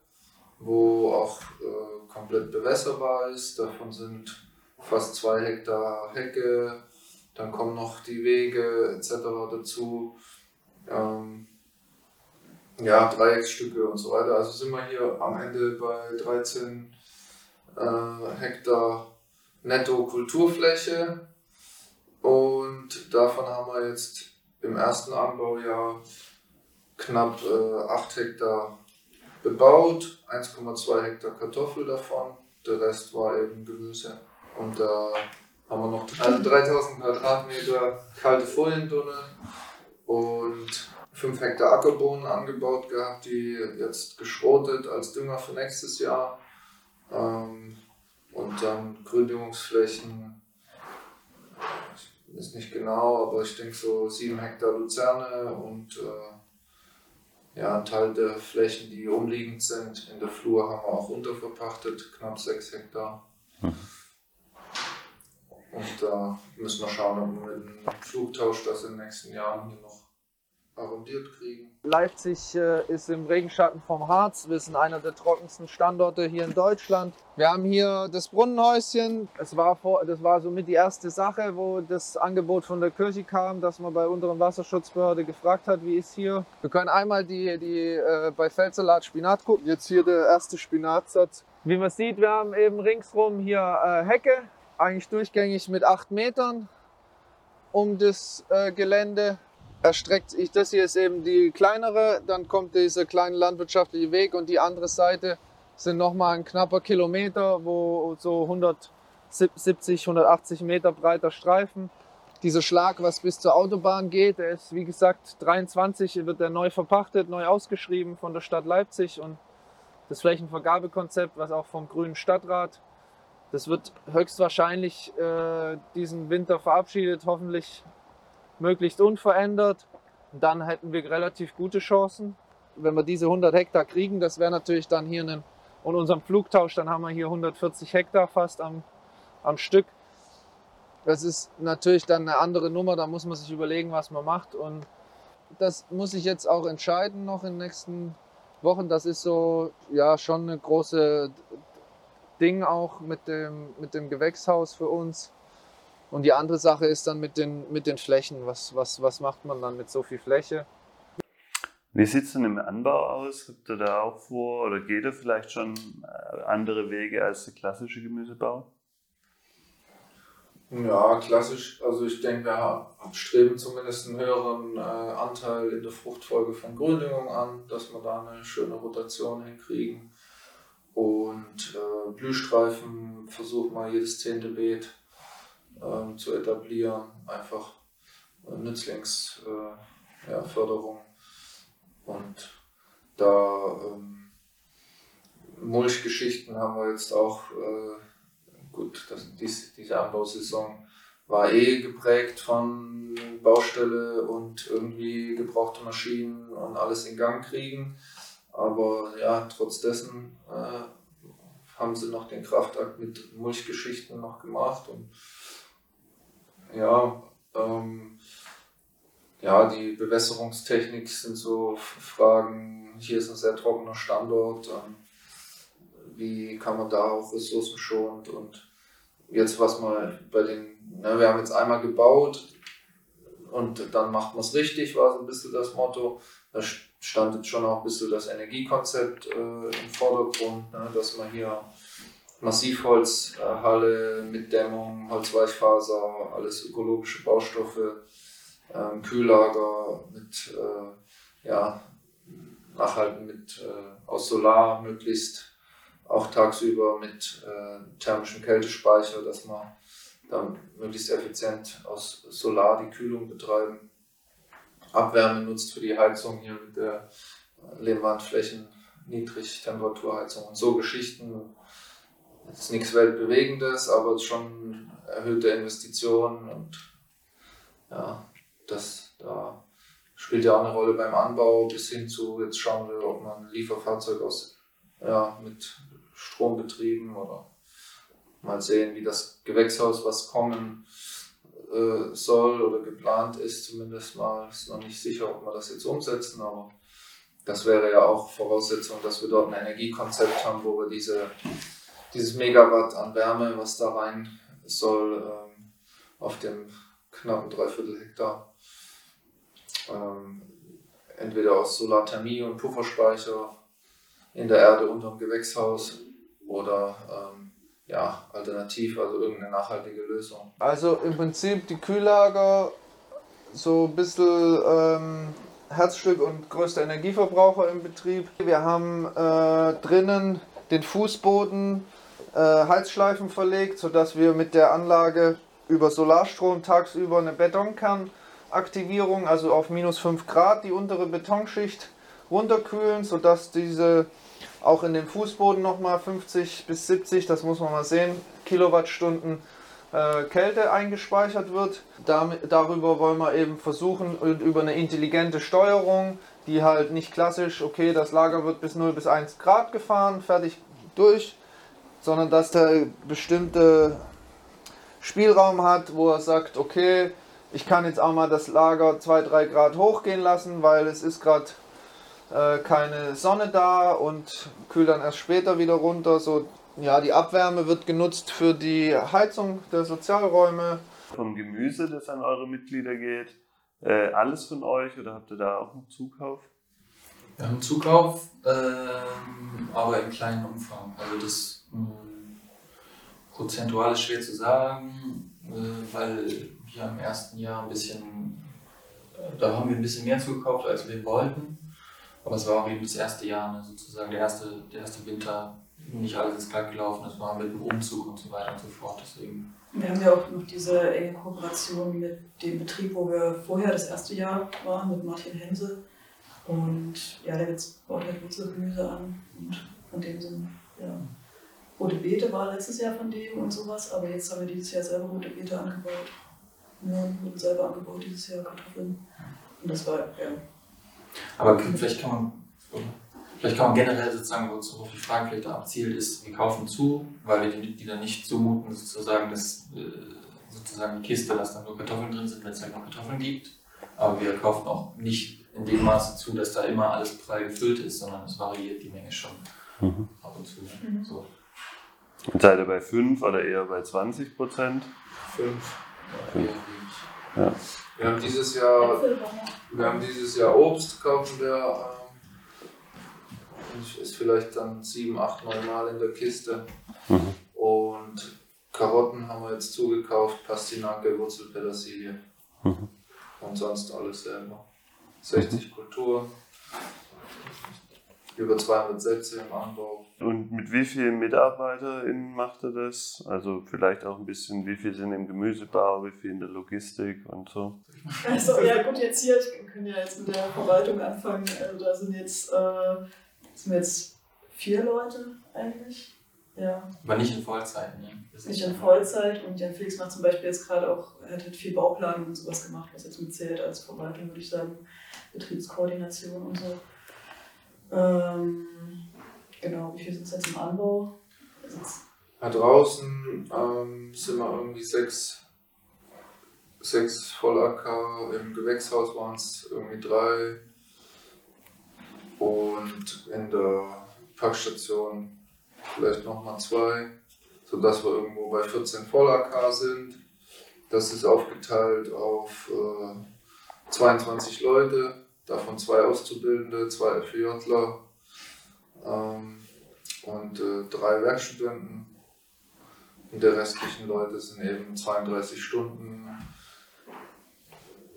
wo auch äh, komplett bewässerbar ist. Davon sind fast zwei Hektar Hecke, dann kommen noch die Wege etc. dazu. Ähm, ja, Dreiecksstücke und so weiter. Also sind wir hier am Ende bei 13 äh, Hektar netto Kulturfläche und davon haben wir jetzt im ersten Anbaujahr knapp äh, 8 Hektar bebaut, 1,2 Hektar Kartoffel davon, der Rest war eben Gemüse. Und da haben wir noch also 3000 Quadratmeter kalte Foliendunne und 5 Hektar Ackerbohnen angebaut gehabt, die jetzt geschrotet als Dünger für nächstes Jahr. Ähm, und dann Gründungsflächen, ist nicht genau, aber ich denke so 7 Hektar Luzerne und äh, ja, ein Teil der Flächen, die umliegend sind. In der Flur haben wir auch unterverpachtet, knapp 6 Hektar. Und da müssen wir schauen, ob wir mit dem Flugtausch das in den nächsten Jahren hier noch arrondiert kriegen. Leipzig äh, ist im Regenschatten vom Harz. Wir sind einer der trockensten Standorte hier in Deutschland. Wir haben hier das Brunnenhäuschen. Es war vor, das war somit die erste Sache, wo das Angebot von der Kirche kam, dass man bei unteren Wasserschutzbehörde gefragt hat, wie ist hier. Wir können einmal die, die äh, bei Feldsalat Spinat gucken. Jetzt hier der erste Spinatsatz. Wie man sieht, wir haben eben ringsrum hier äh, Hecke, eigentlich durchgängig mit 8 Metern um das äh, Gelände erstreckt sich, das hier ist eben die kleinere, dann kommt dieser kleine landwirtschaftliche Weg und die andere Seite sind nochmal ein knapper Kilometer, wo so 170, 180 Meter breiter Streifen. Dieser Schlag, was bis zur Autobahn geht, der ist wie gesagt 23, wird er neu verpachtet, neu ausgeschrieben von der Stadt Leipzig und das Flächenvergabekonzept, was auch vom Grünen Stadtrat, das wird höchstwahrscheinlich äh, diesen Winter verabschiedet, hoffentlich möglichst unverändert. Dann hätten wir relativ gute Chancen. Wenn wir diese 100 Hektar kriegen, das wäre natürlich dann hier ein, und unserem Flugtausch, dann haben wir hier 140 Hektar fast am, am Stück. Das ist natürlich dann eine andere Nummer, da muss man sich überlegen, was man macht. Und das muss ich jetzt auch entscheiden noch in den nächsten Wochen. Das ist so, ja, schon eine große Ding auch mit dem, mit dem Gewächshaus für uns. Und die andere Sache ist dann mit den, mit den Flächen. Was, was, was macht man dann mit so viel Fläche? Wie sieht es denn im Anbau aus? Habt ihr da auch vor oder geht ihr vielleicht schon äh, andere Wege als der klassische Gemüsebau? Ja, klassisch. Also ich denke, wir streben zumindest einen höheren äh, Anteil in der Fruchtfolge von Gründüngung an, dass wir da eine schöne Rotation hinkriegen. Und äh, Blühstreifen versuchen wir jedes zehnte Beet ähm, zu etablieren. Einfach Nützlingsförderung. Äh, ja, Und da ähm, Mulchgeschichten haben wir jetzt auch, äh, gut, das, dies, diese Anbausaison war eh geprägt von Baustelle und irgendwie gebrauchte Maschinen und alles in Gang kriegen. Aber ja, trotz dessen äh, haben sie noch den Kraftakt mit Mulchgeschichten noch gemacht und ja, ähm, ja, die Bewässerungstechnik sind so Fragen. Hier ist ein sehr trockener Standort. Ähm, wie kann man da auch ressourcenschonend und jetzt was mal bei den, ne, wir haben jetzt einmal gebaut und dann macht man es richtig, war so ein bisschen das Motto. Da stand jetzt schon auch ein bisschen das Energiekonzept äh, im Vordergrund, ne, dass man hier Massivholzhalle mit Dämmung, Holzweichfaser, alles ökologische Baustoffe, ähm, Kühllager mit äh, ja, nachhalten mit äh, aus Solar möglichst auch tagsüber mit äh, thermischem Kältespeicher, dass man dann möglichst effizient aus Solar die Kühlung betreiben. Abwärme nutzt für die Heizung hier mit der Lehmwandflächen, Niedrigtemperaturheizung und so Geschichten. Ist nichts Weltbewegendes, aber schon erhöhte Investitionen und ja, das da spielt ja auch eine Rolle beim Anbau bis hin zu, jetzt schauen wir, ob man ein Lieferfahrzeug aus, ja, mit Strom betrieben oder mal sehen, wie das Gewächshaus, was kommen äh, soll oder geplant ist, zumindest mal, ist noch nicht sicher, ob wir das jetzt umsetzen, aber das wäre ja auch Voraussetzung, dass wir dort ein Energiekonzept haben, wo wir diese, dieses Megawatt an Wärme, was da rein soll, ähm, auf dem knappen Dreiviertel Hektar, ähm, entweder aus Solarthermie und Pufferspeicher in der Erde unterm Gewächshaus oder ähm, ja, alternativ, also irgendeine nachhaltige Lösung. Also im Prinzip die Kühllager so ein bisschen ähm, Herzstück und größter Energieverbraucher im Betrieb. Wir haben äh, drinnen den Fußboden äh, Heizschleifen verlegt, sodass wir mit der Anlage über Solarstrom tagsüber eine Betonkernaktivierung, also auf minus 5 Grad die untere Betonschicht runterkühlen, sodass diese auch in dem Fußboden nochmal 50 bis 70, das muss man mal sehen, Kilowattstunden äh, Kälte eingespeichert wird. Damit, darüber wollen wir eben versuchen, über eine intelligente Steuerung, die halt nicht klassisch, okay, das Lager wird bis 0 bis 1 Grad gefahren, fertig durch, sondern dass der bestimmte Spielraum hat, wo er sagt, okay, ich kann jetzt auch mal das Lager 2-3 Grad hochgehen lassen, weil es ist gerade äh, keine Sonne da und kühlt dann erst später wieder runter. So, ja, die Abwärme wird genutzt für die Heizung der Sozialräume. Vom Gemüse, das an eure Mitglieder geht, äh, alles von euch oder habt ihr da auch einen Zukauf? Wir haben Zukauf, ähm, aber im kleinen Umfang. Also das prozentual ist schwer zu sagen, äh, weil wir im ersten Jahr ein bisschen, äh, da haben wir ein bisschen mehr zugekauft, als wir wollten. Aber es war auch eben das erste Jahr, ne, sozusagen der erste, der erste Winter, nicht alles ist glatt gelaufen, es war mit dem Umzug und so weiter und so fort. Deswegen. Wir haben ja auch noch diese enge Kooperation mit dem Betrieb, wo wir vorher das erste Jahr waren, mit Martin Hense. Und ja, der jetzt baut halt Wurzelgemüse an und von dem sind, ja, rote Beete war letztes Jahr von dem und sowas, aber jetzt haben wir dieses Jahr selber rote Beete angebaut. Ja, wurden selber angebaut dieses Jahr Kartoffeln. Und das war, ja, Aber vielleicht kann man, vielleicht kann man generell sozusagen, worauf die Frage vielleicht da abzielt, ist, wir kaufen zu, weil wir den Mitgliedern nicht zumuten, sozusagen, dass äh, sozusagen die Kiste, dass da nur Kartoffeln drin sind, wenn es halt noch Kartoffeln gibt. Aber wir kaufen auch nicht in dem Maße zu, dass da immer alles prall gefüllt ist, sondern es variiert die Menge schon Mhm. ab und zu. Mhm. So. Und seid ihr bei 5 oder eher bei 20 Prozent? Fünf. Ja. Wir haben dieses Jahr Wir haben dieses Jahr Obst kaufen wir. Ähm, ist vielleicht dann sieben, acht, neun Mal in der Kiste. Mhm. Und Karotten haben wir jetzt zugekauft, Pastinake, Wurzelpetersilie. Mhm. Und sonst alles selber. 60 Kulturen. Über 200 Sätze im Anbau. Und mit wie vielen MitarbeiterInnen macht ihr das? Also vielleicht auch ein bisschen, wie viel sind im Gemüsebau, wie viel in der Logistik und so? Also, ja, gut, jetzt hier, ich kann ja jetzt mit der Verwaltung anfangen. Also, da sind jetzt, äh, sind jetzt vier Leute eigentlich. Ja, Aber nicht in Vollzeit, ne? Das nicht in Vollzeit. Und Jan Felix macht zum Beispiel jetzt gerade auch, er hat halt viel Bauplanung und sowas gemacht, was jetzt mitzählt als Verwaltung, würde ich sagen. Betriebskoordination und so. Ähm, genau, wie viel sind es jetzt im Anbau? Da draußen ähm, sind wir irgendwie sechs, sechs Vollacker, im Gewächshaus waren es irgendwie drei und in der Packstation vielleicht nochmal zwei, sodass wir irgendwo bei 14 Vollacker sind. Das ist aufgeteilt auf äh, 22 Leute, davon zwei Auszubildende, zwei FJler ähm, und äh, drei Werkstudenten. Und der restlichen Leute sind eben 32 Stunden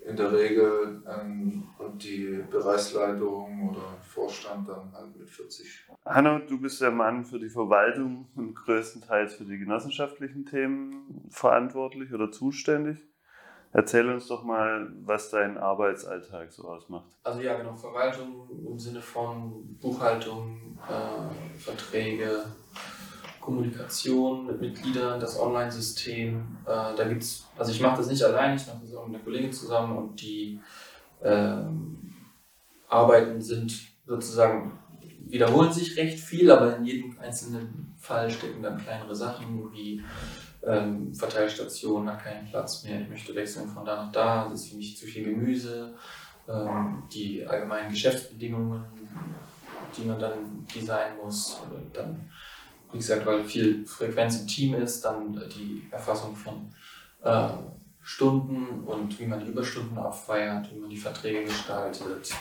in der Regel ähm, und die Bereichsleitung oder Vorstand dann halt mit 40. Hanno, du bist der Mann für die Verwaltung und größtenteils für die genossenschaftlichen Themen verantwortlich oder zuständig. Erzähl uns doch mal, was dein Arbeitsalltag so ausmacht. Also ja, genau, Verwaltung im Sinne von Buchhaltung, äh, Verträge, Kommunikation mit Mitgliedern, das Online-System. Äh, da gibt's, also ich mache das nicht allein, ich mache das auch mit einer Kollegin zusammen und die ähm, Arbeiten sind sozusagen, wiederholen sich recht viel, aber in jedem einzelnen Fall stecken dann kleinere Sachen wie ähm, Verteilstation hat keinen Platz mehr, ich möchte wechseln von da nach da, das ist für mich zu viel Gemüse, ähm, die allgemeinen Geschäftsbedingungen, die man dann designen muss, dann, wie gesagt, weil viel Frequenz im Team ist, dann die Erfassung von äh, Stunden und wie man die Überstunden abfeiert, wie man die Verträge gestaltet.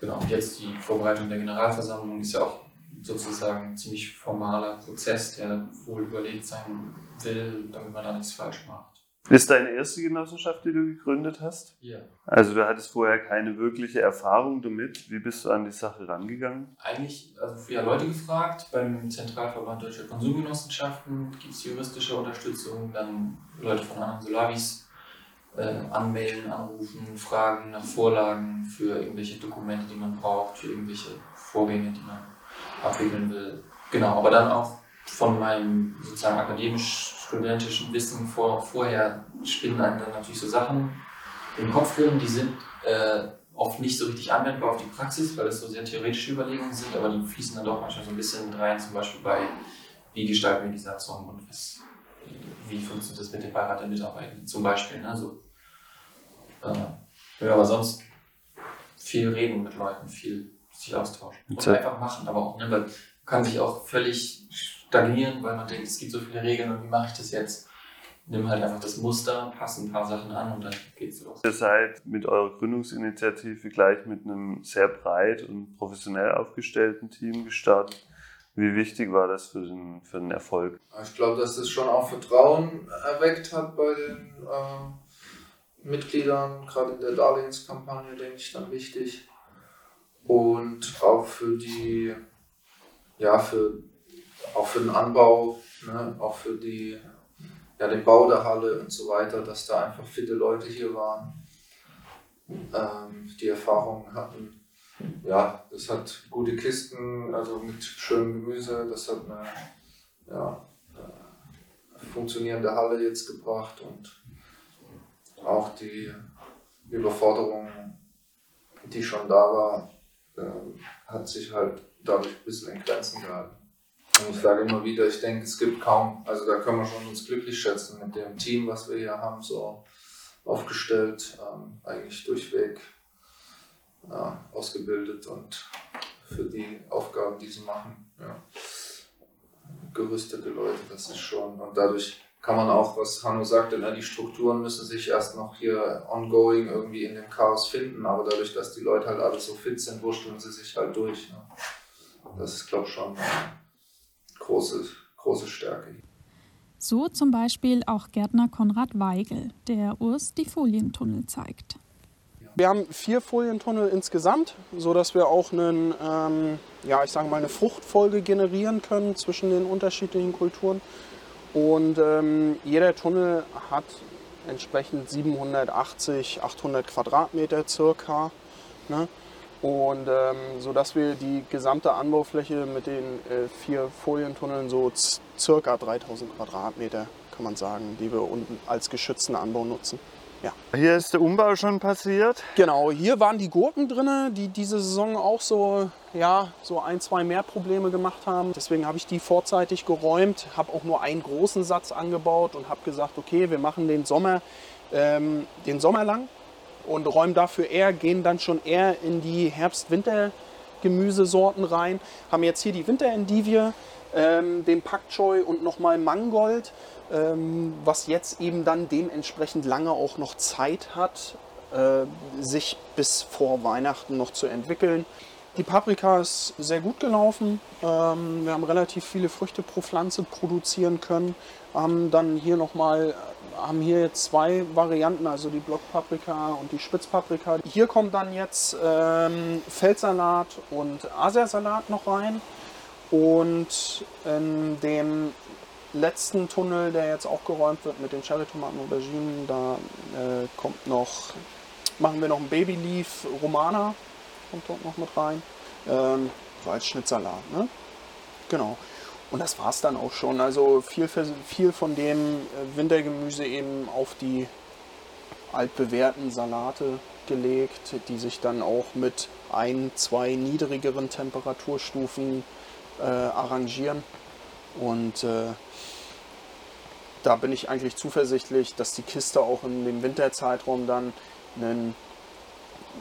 Genau, und jetzt die Vorbereitung der Generalversammlung ist ja auch sozusagen ein ziemlich formaler Prozess, der wohl überlegt sein will, damit man da nichts falsch macht. Ist deine erste Genossenschaft, die du gegründet hast? Ja. Also du hattest vorher keine wirkliche Erfahrung damit. Wie bist du an die Sache rangegangen? Eigentlich, also früher Leute gefragt, beim Zentralverband Deutscher Konsumgenossenschaften gibt es juristische Unterstützung, dann Leute von anderen Solavis äh, anmelden, anrufen, fragen nach Vorlagen für irgendwelche Dokumente, die man braucht, für irgendwelche Vorgänge, die man abwickeln will. Genau, aber dann auch von meinem sozusagen akademisch-studentischen Wissen vor, vorher spinnen einem dann natürlich so Sachen im Kopf drin, die sind äh, oft nicht so richtig anwendbar auf die Praxis, weil es so sehr theoretische Überlegungen sind, aber die fließen dann doch manchmal so ein bisschen rein, zum Beispiel bei, wie gestalten wir die Satzung und was, wie funktioniert das mit dem Beirat der Mitarbeiter, zum Beispiel. Ne? So, äh, ja, aber sonst viel reden mit Leuten, viel sich austauschen und einfach machen, aber auch, ne, weil man kann sich auch völlig stagnieren, weil man denkt, es gibt so viele Regeln und wie mache ich das jetzt? Nimm halt einfach das Muster, passe ein paar Sachen an und dann geht's los. Ihr seid mit eurer Gründungsinitiative gleich mit einem sehr breit und professionell aufgestellten Team gestartet. Wie wichtig war das für den, für den Erfolg? Ich glaube, dass das schon auch Vertrauen erweckt hat bei den äh, Mitgliedern, gerade in der Darlehenskampagne, denke ich, dann wichtig. Und auch für die, ja, für auch für den Anbau, ne, auch für die, ja, den Bau der Halle und so weiter, dass da einfach viele Leute hier waren, ähm, die Erfahrungen hatten. Ja, das hat gute Kisten, also mit schönem Gemüse, das hat eine ja, äh, funktionierende Halle jetzt gebracht und auch die Überforderung, die schon da war, äh, hat sich halt dadurch ein bisschen in Grenzen gehalten. Und ich sage immer wieder, ich denke, es gibt kaum, also da können wir schon uns glücklich schätzen mit dem Team, was wir hier haben, so aufgestellt, ähm, eigentlich durchweg ja, ausgebildet und für die Aufgaben, die sie machen, ja, gerüstete Leute, das ist schon, und dadurch kann man auch, was Hanno sagte, ne, die Strukturen müssen sich erst noch hier ongoing irgendwie in dem Chaos finden, aber dadurch, dass die Leute halt alle so fit sind, wurschteln sie sich halt durch. Ne. Das ist, glaube ich, schon große, große Stärke. So zum Beispiel auch Gärtner Konrad Weigel, der Urs die Folientunnel zeigt. Wir haben vier Folientunnel insgesamt, sodass wir auch einen, ähm, ja, ich sage mal eine Fruchtfolge generieren können zwischen den unterschiedlichen Kulturen. Und ähm, jeder Tunnel hat entsprechend 780, 800 Quadratmeter circa. Ne? Und ähm, so dass wir die gesamte Anbaufläche mit den äh, vier Folientunneln so circa 3000 Quadratmeter, kann man sagen, die wir unten als geschützten Anbau nutzen. Ja. Hier ist der Umbau schon passiert. Genau, hier waren die Gurken drin, die diese Saison auch so, ja, so ein, zwei mehr Probleme gemacht haben. Deswegen habe ich die vorzeitig geräumt, habe auch nur einen großen Satz angebaut und habe gesagt, okay, wir machen den Sommer, ähm, den Sommer lang und räumen dafür eher, gehen dann schon eher in die Herbst-Winter-Gemüsesorten rein. Haben jetzt hier die Winterendivie, ähm, den Pak Choi und nochmal Mangold, was jetzt eben dann dementsprechend lange auch noch Zeit hat, äh, sich bis vor Weihnachten noch zu entwickeln. Die Paprika ist sehr gut gelaufen. Ähm, wir haben relativ viele Früchte pro Pflanze produzieren können. Haben dann hier nochmal haben hier jetzt zwei Varianten, also die Blockpaprika und die Spitzpaprika. Hier kommt dann jetzt ähm, Feldsalat und Asiasalat noch rein. Und in dem letzten Tunnel, der jetzt auch geräumt wird mit den Cherrytomaten Auberginen, da äh, kommt noch, machen wir noch ein Babyleaf Romana, kommt dort noch mit rein. Ähm, so als Schnittsalat. Ne? Genau. Und das war es dann auch schon. Also viel, viel von dem äh, Wintergemüse eben auf die altbewährten Salate gelegt, die sich dann auch mit ein, zwei niedrigeren Temperaturstufen äh, arrangieren. Und äh, da bin ich eigentlich zuversichtlich, dass die Kiste auch in dem Winterzeitraum dann einen,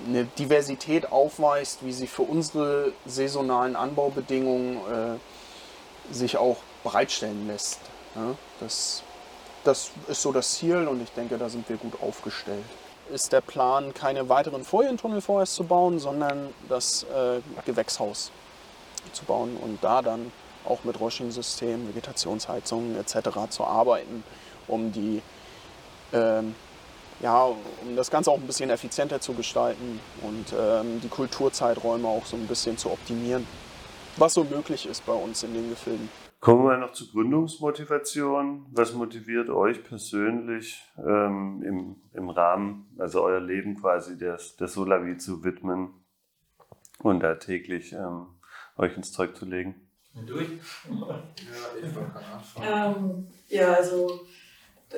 eine Diversität aufweist, wie sie für unsere saisonalen Anbaubedingungen äh, sich auch bereitstellen lässt. Ja, das, das ist so das Ziel und ich denke, da sind wir gut aufgestellt. Ist der Plan, keine weiteren Folientunnel vorerst zu bauen, sondern das äh, Gewächshaus zu bauen und da dann auch mit Räuschingssystem, Vegetationsheizungen etc. zu arbeiten, um die ähm, ja, um das Ganze auch ein bisschen effizienter zu gestalten und ähm, die Kulturzeiträume auch so ein bisschen zu optimieren was so möglich ist bei uns in den Gefilden. Kommen wir noch zur Gründungsmotivation. Was motiviert euch persönlich ähm, im, im Rahmen, also euer Leben quasi der, der Solavi zu widmen und da täglich ähm, euch ins Zeug zu legen? Durch? Ja. Ähm, ja, also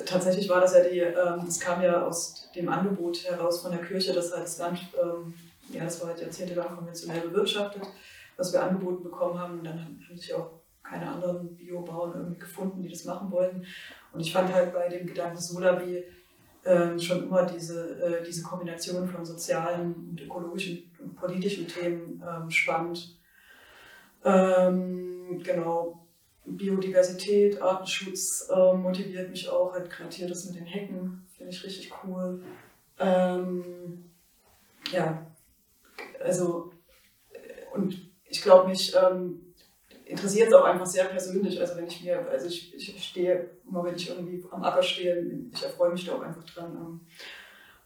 tatsächlich war das ja die, ähm, es kam ja aus dem Angebot heraus von der Kirche, dass halt das Land, ähm, ja, das war halt jahrzehntelang konventionell bewirtschaftet was wir angeboten bekommen haben. Und dann haben sich auch keine anderen Biobauern irgendwie gefunden, die das machen wollten. Und ich fand halt bei dem Gedanken Solavi äh, schon immer diese, äh, diese Kombination von sozialen und ökologischen und politischen Themen ähm, spannend. Ähm, genau, Biodiversität, Artenschutz äh, motiviert mich auch, halt gerade hier das mit den Hecken, finde ich richtig cool. Ähm, ja, also und ich glaube, mich ähm, interessiert es auch einfach sehr persönlich. Also wenn ich mir, also ich, ich stehe, immer wenn ich irgendwie am Acker stehe, ich erfreue mich da auch einfach dran am,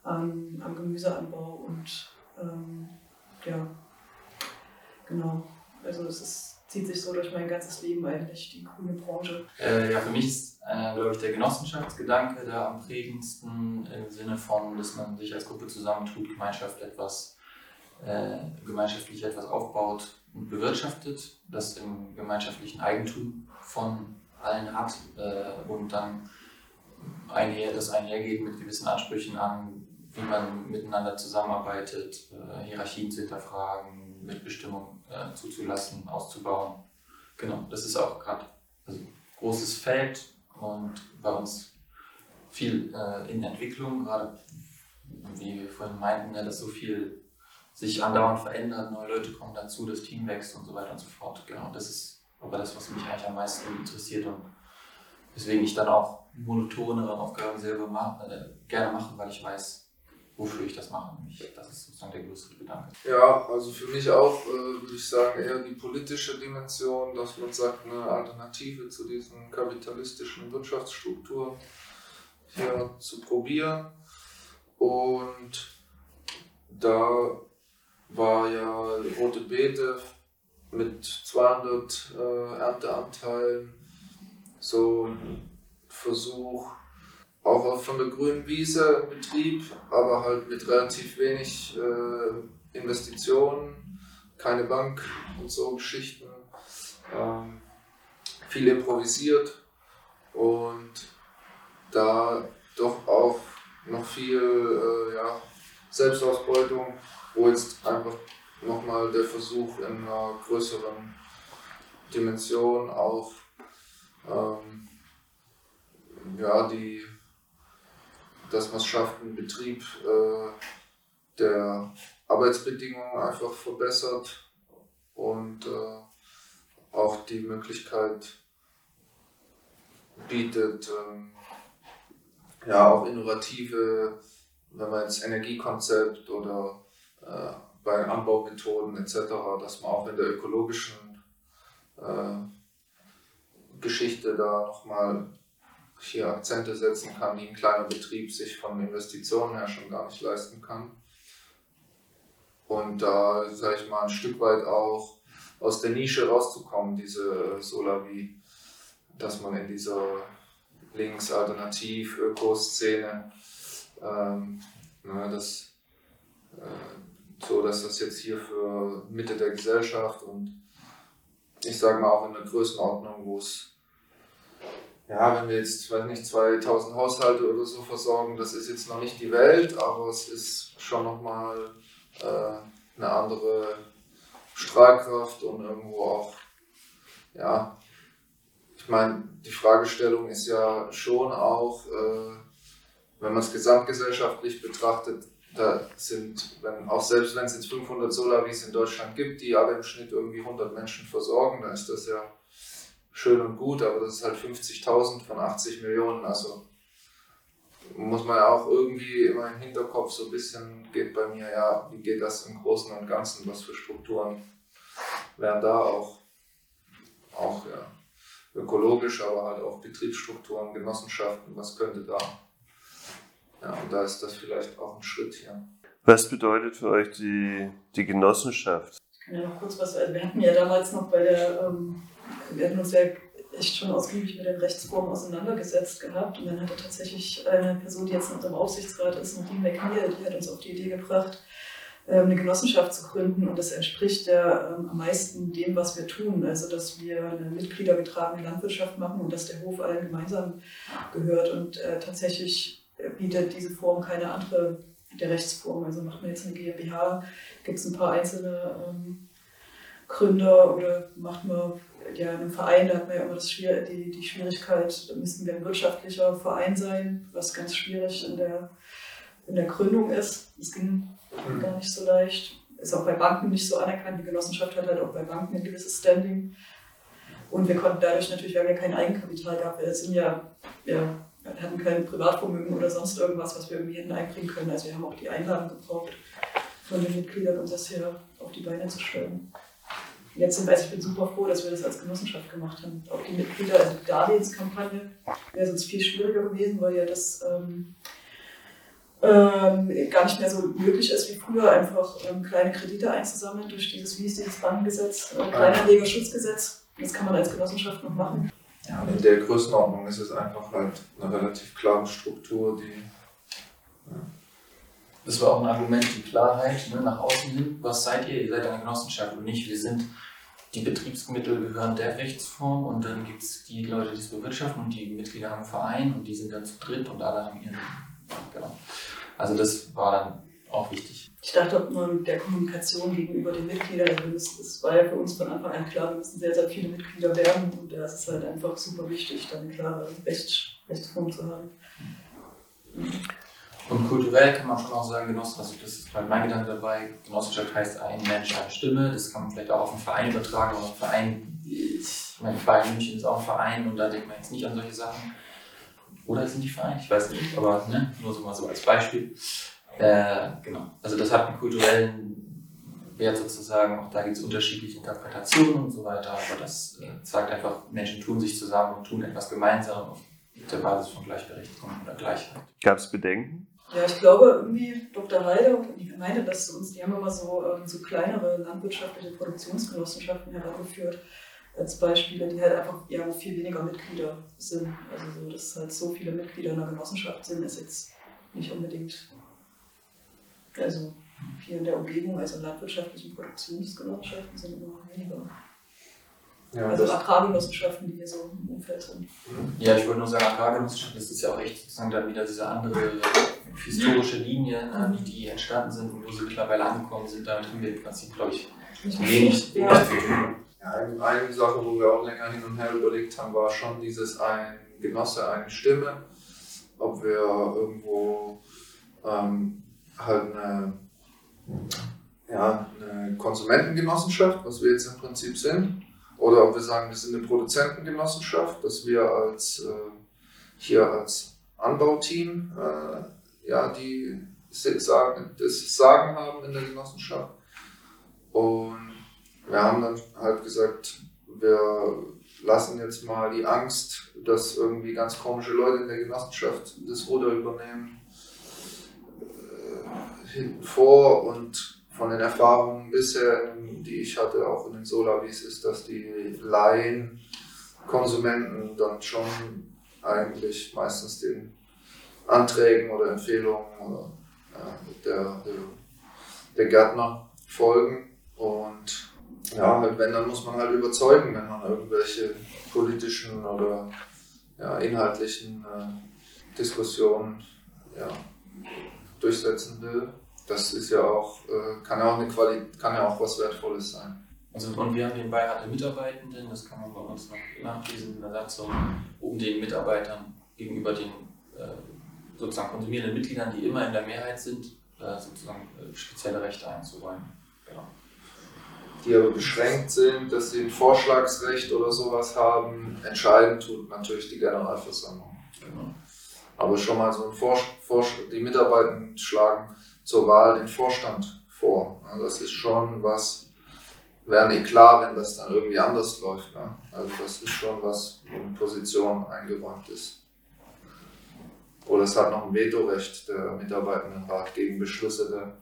am, am Gemüseanbau und ähm, ja, genau. Also es ist, zieht sich so durch mein ganzes Leben eigentlich, die grüne Branche. Äh, ja, für mich ist, äh, glaube ich, der Genossenschaftsgedanke da am prägendsten im Sinne von, dass man sich als Gruppe zusammentut, Gemeinschaft etwas, äh, gemeinschaftlich etwas aufbaut, und bewirtschaftet, das im gemeinschaftlichen Eigentum von allen hat äh, und dann einher, das einhergeht mit gewissen Ansprüchen an, wie man miteinander zusammenarbeitet, äh, Hierarchien zu hinterfragen, Mitbestimmung äh, zuzulassen, auszubauen. Genau, das ist auch gerade also großes Feld und bei uns viel äh, in Entwicklung, gerade wie wir vorhin meinten, ne, dass so viel sich andauernd verändert, neue Leute kommen dazu, das Team wächst und so weiter und so fort. Genau, das ist aber das, was mich eigentlich am meisten interessiert und weswegen ich dann auch monotonere Aufgaben selber mach, äh, gerne mache, weil ich weiß, wofür ich das mache. Das ist sozusagen der größere Gedanke. Ja, also für mich auch, äh, würde ich sagen, eher die politische Dimension, dass man sagt, eine Alternative zu diesen kapitalistischen Wirtschaftsstrukturen hier zu probieren. Und da war ja Rote Beete mit 200 äh, Ernteanteilen so ein Versuch, auch von der grünen Wiese Betrieb, aber halt mit relativ wenig äh, Investitionen, keine Bank und so Geschichten, ähm, viel improvisiert und da doch auch noch viel äh, ja, Selbstausbeutung wo jetzt einfach nochmal der Versuch in einer größeren Dimension auch ähm, ja, die, dass man es schafft, einen Betrieb äh, der Arbeitsbedingungen einfach verbessert und äh, auch die Möglichkeit bietet, äh, ja auch innovative, wenn man jetzt Energiekonzept oder äh, bei Anbaumethoden etc., dass man auch in der ökologischen äh, Geschichte da nochmal hier Akzente setzen kann, die ein kleiner Betrieb sich von Investitionen her schon gar nicht leisten kann. Und da, sage ich mal, ein Stück weit auch aus der Nische rauszukommen, diese Solavi, dass man in dieser links-alternativ-Öko-Szene, ähm, ne, das, äh, so dass das jetzt hier für Mitte der Gesellschaft und ich sage mal auch in der Größenordnung, wo es ja, wenn wir jetzt, weiß nicht, 2000 Haushalte oder so versorgen, das ist jetzt noch nicht die Welt, aber es ist schon nochmal äh, eine andere Strahlkraft und irgendwo auch, ja, ich meine, die Fragestellung ist ja schon auch, äh, wenn man es gesamtgesellschaftlich betrachtet, da sind, wenn, auch selbst wenn es jetzt 500 Solavis in Deutschland gibt, die alle im Schnitt irgendwie 100 Menschen versorgen, dann ist das ja schön und gut, aber das ist halt 50.000 von 80 Millionen. Also muss man ja auch irgendwie immer im Hinterkopf so ein bisschen, geht bei mir, ja, wie geht das im Großen und Ganzen, was für Strukturen wären da auch, auch ja, ökologisch, aber halt auch Betriebsstrukturen, Genossenschaften, was könnte da? Ja, und da ist das vielleicht auch ein Schritt hier. Was bedeutet für euch die, die Genossenschaft? Ich kann ja noch kurz was, also wir hatten ja damals noch bei der ähm, wir hatten uns ja echt schon ausgiebig mit den Rechtsformen auseinandergesetzt gehabt. Und dann hat er tatsächlich eine Person, die jetzt in unserem Aufsichtsrat ist, Nadine McNeil, die hat uns auf die Idee gebracht, ähm, eine Genossenschaft zu gründen. Und das entspricht ja ähm, am meisten dem, was wir tun. Also, dass wir eine mitgliedergetragene Landwirtschaft machen und dass der Hof allen gemeinsam gehört. Und äh, tatsächlich bietet diese Form keine andere der Rechtsform. Also macht man jetzt eine GmbH, gibt es ein paar einzelne ähm, Gründer oder macht man ja, in einem Verein, da hat man ja immer das Schwier die, die Schwierigkeit, da müssten wir ein wirtschaftlicher Verein sein, was ganz schwierig in der, in der Gründung ist. Das ging mhm. gar nicht so leicht. Ist auch bei Banken nicht so anerkannt. Die Genossenschaft hat halt auch bei Banken ein gewisses Standing. Und wir konnten dadurch natürlich, wir haben ja kein Eigenkapital gehabt, wir sind ja, ja, hatten kein Privatvermögen oder sonst irgendwas, was wir irgendwie hätten einbringen können. Also wir haben auch die Einlagen gebraucht von den Mitgliedern, um das hier auf die Beine zu stellen jetzt sind, also ich bin super froh, dass wir das als Genossenschaft gemacht haben. Auch die Mitglieder, also die Darlehenskampagne wäre sonst viel schwieriger gewesen, weil ja das ähm, ähm, gar nicht mehr so möglich ist wie früher, einfach ähm, kleine Kredite einzusammeln durch dieses, wie ist dieses Bankengesetz, äh, Kleinanlegerschutzgesetz. Das kann man als Genossenschaft noch machen. Ja, in der Größenordnung ist es einfach halt eine relativ klare Struktur, die. Ja. Das war auch ein Argument, die Klarheit ne, nach außen hin. Was seid ihr? Ihr seid eine Genossenschaft und nicht. Wir sind die Betriebsmittel gehören der Rechtsform und dann gibt es die Leute, die es bewirtschaften und die Mitglieder haben einen Verein und die sind dann zu dritt und alle haben ihren. Genau. Also das war dann auch wichtig. Ich dachte mit der Kommunikation gegenüber den Mitgliedern, das war ja für uns von Anfang an klar, wir müssen sehr, sehr viele Mitglieder werden und da ist es halt einfach super wichtig, dann eine klare Rechts, Rechtsform zu haben. Mhm. Und kulturell kann man schon auch sagen, Genossenschaft, das ist halt mein Gedanke dabei, Genossenschaft heißt ein Mensch, eine Stimme, das kann man vielleicht auch auf einen Verein übertragen, aber ein Verein, ich meine, Bayern München ist auch ein Verein und da denkt man jetzt nicht an solche Sachen. Oder sind die Verein? Ich weiß nicht, aber ne, nur so mal so als Beispiel. Äh, genau, also das hat einen kulturellen Wert sozusagen, auch da gibt es unterschiedliche Interpretationen und so weiter, aber das äh, zeigt einfach, Menschen tun sich zusammen und tun etwas gemeinsam auf der Basis von Gleichberechtigung oder Gleichheit. Gab es Bedenken? Ja, ich glaube irgendwie Dr. Heide und die meinte das zu uns, die haben immer so, ähm, so kleinere landwirtschaftliche Produktionsgenossenschaften herangeführt als Beispiele, die halt einfach ja, viel weniger Mitglieder sind. Also so, dass halt so viele Mitglieder in einer Genossenschaft sind, ist jetzt nicht unbedingt also hier in der Umgebung, also landwirtschaftlichen Produktionsgenossenschaften sind immer weniger. Ja, also Agrargenossenschaften, die hier so im Umfeld sind. Ja, ich wollte nur sagen, Agrargenossenschaften, das ist ja auch echt sozusagen dann wieder diese andere historische Linie, ne, wie die entstanden sind und wo sie mittlerweile angekommen sind. Damit haben wir im Prinzip, glaube ich, wenig ja. zu tun. Ja, eine Sache, wo wir auch länger hin und her überlegt haben, war schon dieses ein Genosse, eine Stimme. Ob wir irgendwo ähm, halt eine, ja, eine Konsumentengenossenschaft, was wir jetzt im Prinzip sind, oder ob wir sagen, wir sind eine Produzentengenossenschaft, dass wir als äh, hier als Anbauteam äh, ja, die sagen, das Sagen haben in der Genossenschaft. Und wir haben dann halt gesagt, wir lassen jetzt mal die Angst, dass irgendwie ganz komische Leute in der Genossenschaft das Ruder übernehmen, äh, hinten vor und von den Erfahrungen bisher, die ich hatte, auch in den Solavis, ist, dass die Laien, Konsumenten dann schon eigentlich meistens den Anträgen oder Empfehlungen oder, ja, der, der, der Gärtner folgen und ja, halt wenn, dann muss man halt überzeugen, wenn man irgendwelche politischen oder ja, inhaltlichen äh, Diskussionen ja, durchsetzen will. Das ist ja auch, äh, kann ja auch eine Quali kann ja auch was Wertvolles sein. Also und wir haben den Beirat der Mitarbeitenden, das kann man bei uns noch nachlesen in der Satzung, um den Mitarbeitern gegenüber den äh, sozusagen konsumierenden Mitgliedern, die immer in der Mehrheit sind, äh, sozusagen spezielle Rechte einzuräumen. Genau die aber beschränkt sind, dass sie ein Vorschlagsrecht oder sowas haben. Entscheiden tut natürlich die Generalversammlung. Genau. Aber schon mal so ein Vorsch die Mitarbeiter schlagen zur Wahl den Vorstand vor. Das ist schon was, wäre nicht klar, wenn das dann irgendwie anders läuft. Ne? Also das ist schon was, wo eine Position eingeräumt ist. Oder es hat noch ein Vetorecht der Mitarbeitendenrat gegen Beschlüsse der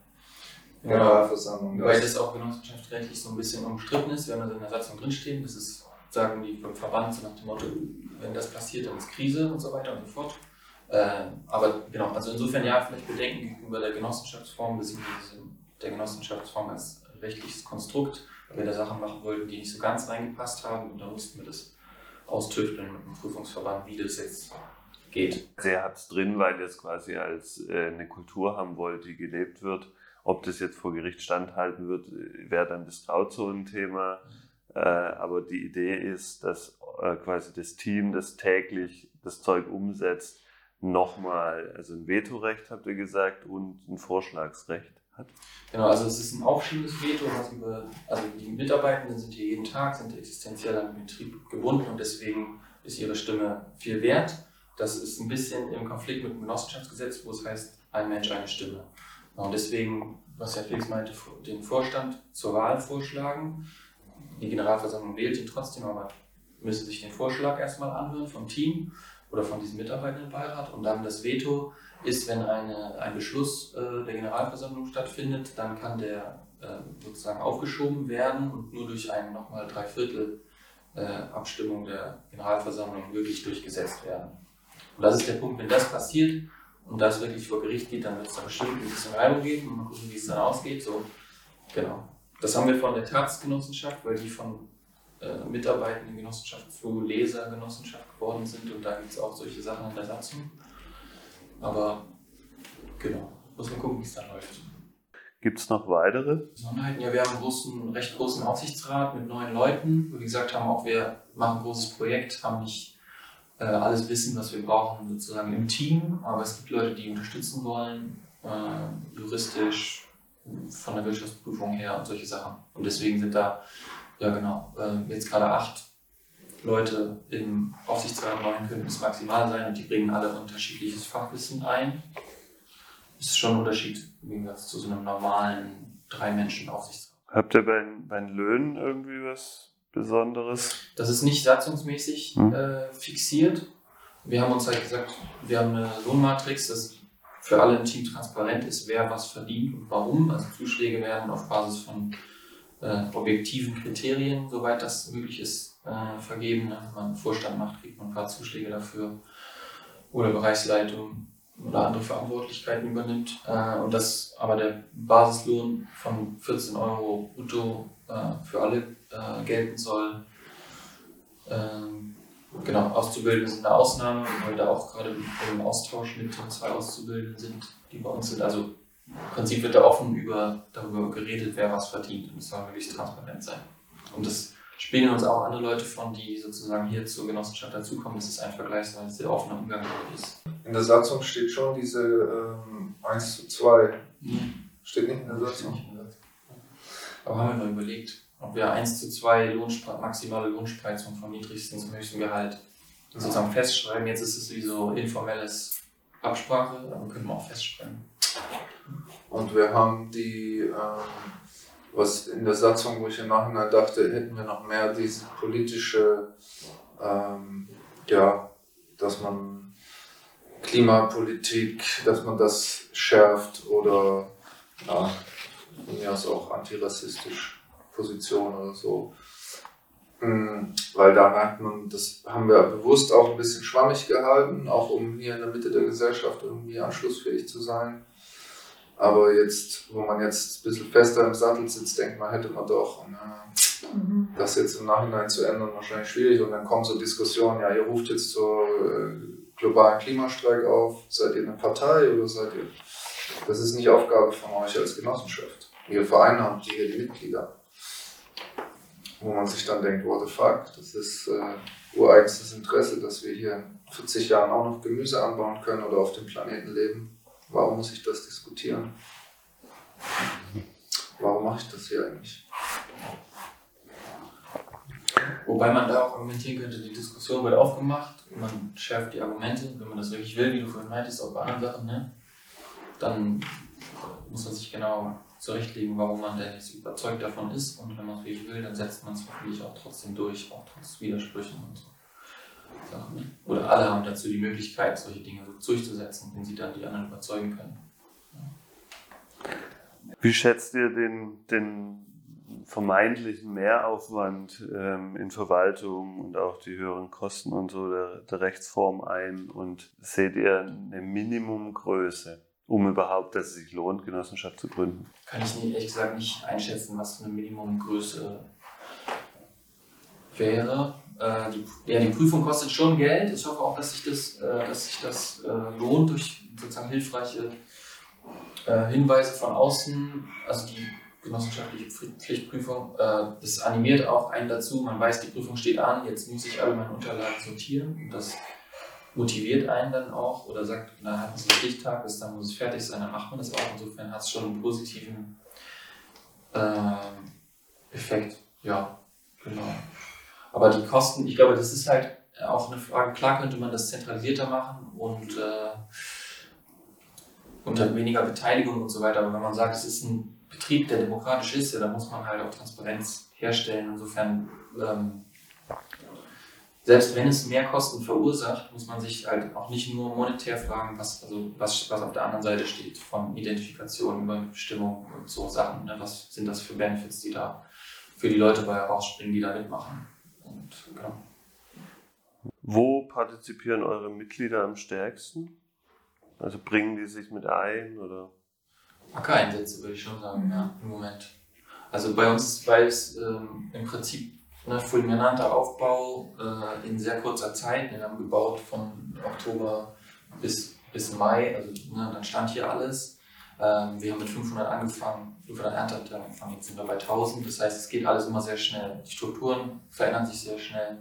Generalversammlung. Ja, weil das auch genossenschaftsrechtlich so ein bisschen umstritten ist. Wir haben da in der Satzung drinstehen, das ist, sagen die vom Verband so nach dem Motto, wenn das passiert, dann ist Krise und so weiter und so fort. Äh, aber genau, also insofern ja, vielleicht Bedenken gegenüber der Genossenschaftsform, beziehungsweise der Genossenschaftsform als rechtliches Konstrukt, weil wir da Sachen machen wollten, die nicht so ganz reingepasst haben und da mussten wir das austüfteln mit dem Prüfungsverband, wie das jetzt geht. Er hat es drin, weil er es quasi als äh, eine Kultur haben wollte, die gelebt wird ob das jetzt vor Gericht standhalten wird, wäre dann das Grauzonenthema. Äh, aber die Idee ist, dass äh, quasi das Team, das täglich das Zeug umsetzt, nochmal, also ein Vetorecht, habt ihr gesagt, und ein Vorschlagsrecht hat. Genau, also es ist ein aufschiebendes Veto, was über, also die Mitarbeitenden sind hier jeden Tag, sind existenziell an den Betrieb gebunden und deswegen ist ihre Stimme viel wert. Das ist ein bisschen im Konflikt mit dem Genossenschaftsgesetz, wo es heißt, ein Mensch, eine Stimme. Und deswegen, was Herr Felix meinte, den Vorstand zur Wahl vorschlagen. Die Generalversammlung wählt ihn trotzdem, aber müsste sich den Vorschlag erstmal anhören vom Team oder von diesem Mitarbeitendenbeirat. Und dann das Veto ist, wenn eine, ein Beschluss äh, der Generalversammlung stattfindet, dann kann der äh, sozusagen aufgeschoben werden und nur durch eine nochmal Dreiviertel äh, der Generalversammlung wirklich durchgesetzt werden. Und das ist der Punkt, wenn das passiert, und das wirklich vor Gericht geht, dann wird es da bestimmt ein bisschen Reibung geben und mal gucken, wie es dann ausgeht. So, genau. Das haben wir von der Tatsgenossenschaft, weil die von äh, Mitarbeitenden Genossenschaft zu Lesergenossenschaft geworden sind und da gibt es auch solche Sachen in der Satzung. Aber genau, muss man gucken, wie es dann läuft. Gibt es noch weitere? Besonderheiten? Ja, wir haben einen, großen, einen recht großen Aufsichtsrat mit neun Leuten, wir gesagt haben, auch wir machen ein großes Projekt, haben nicht äh, alles wissen, was wir brauchen, sozusagen im Team. Aber es gibt Leute, die unterstützen wollen, äh, juristisch, von der Wirtschaftsprüfung her und solche Sachen. Und deswegen sind da, ja genau, äh, jetzt gerade acht Leute im Aufsichtsrat, neun könnten es maximal sein und die bringen alle unterschiedliches Fachwissen ein. Das ist schon ein Unterschied im Gegensatz zu so einem normalen Drei-Menschen-Aufsichtsrat. Habt ihr bei, bei den Löhnen irgendwie was Besonderes? Das ist nicht satzungsmäßig hm. äh, fixiert. Wir haben uns halt gesagt, wir haben eine Lohnmatrix, das für alle im Team transparent ist, wer was verdient und warum. Also Zuschläge werden auf Basis von äh, objektiven Kriterien, soweit das möglich ist, äh, vergeben. Wenn man einen Vorstand macht, kriegt man ein paar Zuschläge dafür. Oder Bereichsleitung oder andere Verantwortlichkeiten übernimmt. Äh, und das aber der Basislohn von 14 Euro brutto äh, für alle äh, gelten soll. Ähm, genau, Auszubildende sind eine Ausnahme, weil da auch gerade im Austausch mit den zwei Auszubildenden sind, die bei uns sind. Also im Prinzip wird da offen über, darüber geredet, wer was verdient. Und es soll wirklich transparent sein. Und das spiegeln uns auch andere Leute von, die sozusagen hier zur Genossenschaft dazukommen. Das ist ein vergleichsweise sehr offener Umgang ist. In der Satzung steht schon diese ähm, 1 zu 2. Mhm. Steht nicht in der Satzung. Aber haben wir mal überlegt, ob wir 1 zu 2 Lohnspre maximale Lohnspreizung vom niedrigsten zum höchsten Gehalt sozusagen festschreiben. Jetzt ist es wie so informelles Absprache, aber können wir auch festschreiben. Und wir haben die ähm, was in der Satzung, wo ich im Nachhinein dachte, hätten wir noch mehr diese politische, ähm, ja, dass man Klimapolitik, dass man das schärft oder ja, von mir aus auch antirassistisch Position oder so. Mm, Weil da merkt man, das haben wir bewusst auch ein bisschen schwammig gehalten, auch um hier in der Mitte der Gesellschaft irgendwie anschlussfähig zu sein. Aber jetzt, wo man jetzt ein bisschen fester im Sattel sitzt, denkt man, hätte man doch. Na, Mhm. das jetzt im Nachhinein zu ändern, wahrscheinlich schwierig. Und dann kommen so Diskussionen, ja, ihr ruft jetzt zur äh, globalen Klimastreik auf. Seid ihr eine Partei oder seid ihr. Das ist nicht Aufgabe von euch als Genossenschaft. Ihr vereinnahmt hier die Mitglieder. Wo man sich dann denkt, what the fuck, das ist äh, ureigenstes Interesse, dass wir hier in 40 Jahren auch noch Gemüse anbauen können oder auf dem Planeten leben. Warum muss ich das diskutieren? Warum mache ich das hier eigentlich? Wobei man da auch argumentieren könnte, die Diskussion wird aufgemacht, man schärft die Argumente, wenn man das wirklich will, wie du vorhin meintest, auch bei anderen Sachen, ne? dann muss man sich genau zurechtlegen, warum man denn jetzt überzeugt davon ist und wenn man es wirklich will, dann setzt man es hoffentlich auch trotzdem durch, auch trotz Widersprüchen und so. Ne? Oder alle haben dazu die Möglichkeit, solche Dinge durchzusetzen, wenn sie dann die anderen überzeugen können. Wie schätzt ihr den, den vermeintlichen Mehraufwand ähm, in Verwaltung und auch die höheren Kosten und so der, der Rechtsform ein? Und seht ihr eine Minimumgröße, um überhaupt, dass es sich lohnt, Genossenschaft zu gründen? kann ich nie, ehrlich gesagt nicht einschätzen, was eine Minimumgröße wäre. Äh, die, ja, die Prüfung kostet schon Geld. Ich hoffe auch, dass sich das, äh, dass sich das äh, lohnt durch sozusagen hilfreiche äh, Hinweise von außen. Also die genossenschaftliche Pfli- Pflichtprüfung, äh, das animiert auch einen dazu. Man weiß, die Prüfung steht an, jetzt muss ich alle meine Unterlagen sortieren. Und das motiviert einen dann auch oder sagt, na, hatten Sie einen Stichtag, bis dann muss es fertig sein, dann macht man das auch. Insofern hat es schon einen positiven ähm, Effekt. Ja, genau. Aber die Kosten, ich glaube, das ist halt auch eine Frage. Klar könnte man das zentralisierter machen und äh, unter weniger Beteiligung und so weiter. Aber wenn man sagt, es ist ein Betrieb, der demokratisch ist, ja, dann muss man halt auch Transparenz herstellen. Insofern, ähm, selbst wenn es mehr Kosten verursacht, muss man sich halt auch nicht nur monetär fragen, was, also was, was auf der anderen Seite steht, von Identifikation über Bestimmung und so Sachen. Ne? Was sind das für Benefits, die da für die Leute bei herausspringen, die da mitmachen? Und genau. Wo partizipieren eure Mitglieder am stärksten? Also bringen die sich mit ein oder? Acker-Einsätze würde ich schon sagen, ja, im Moment. Also bei uns, weil es ähm, im Prinzip ne, fulminanter Aufbau äh, in sehr kurzer Zeit, wir haben gebaut von Oktober bis, bis Mai, also ne, dann stand hier alles. Ähm, wir haben mit 500 angefangen, 500 Ernteanteile angefangen, jetzt sind wir bei 1000. Das heißt, es geht alles immer sehr schnell. Die Strukturen verändern sich sehr schnell,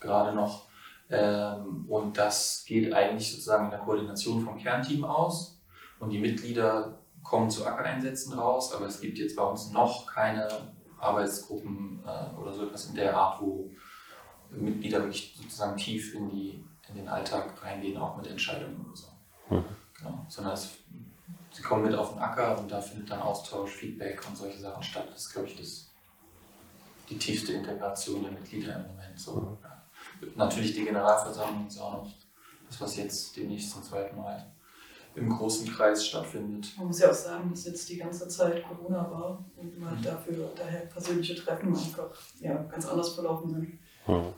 gerade noch. Ähm, und das geht eigentlich sozusagen in der Koordination vom Kernteam aus. Und die Mitglieder kommen zu Ackereinsätzen raus, aber es gibt jetzt bei uns noch keine Arbeitsgruppen äh, oder so etwas in der Art, wo Mitglieder wirklich sozusagen tief in, die, in den Alltag reingehen, auch mit Entscheidungen oder so. Mhm. Genau. Sondern es, sie kommen mit auf den Acker und da findet dann Austausch, Feedback und solche Sachen statt. Das ist, glaube ich, das, die tiefste Integration der Mitglieder im Moment. So, ja. Natürlich die Generalversammlung ist auch noch das, was jetzt demnächst zum zweiten Mal im großen Kreis stattfindet. Man muss ja auch sagen, dass jetzt die ganze Zeit Corona war und man dafür daher persönliche Treffen einfach ja, ganz anders verlaufen sind. Hm.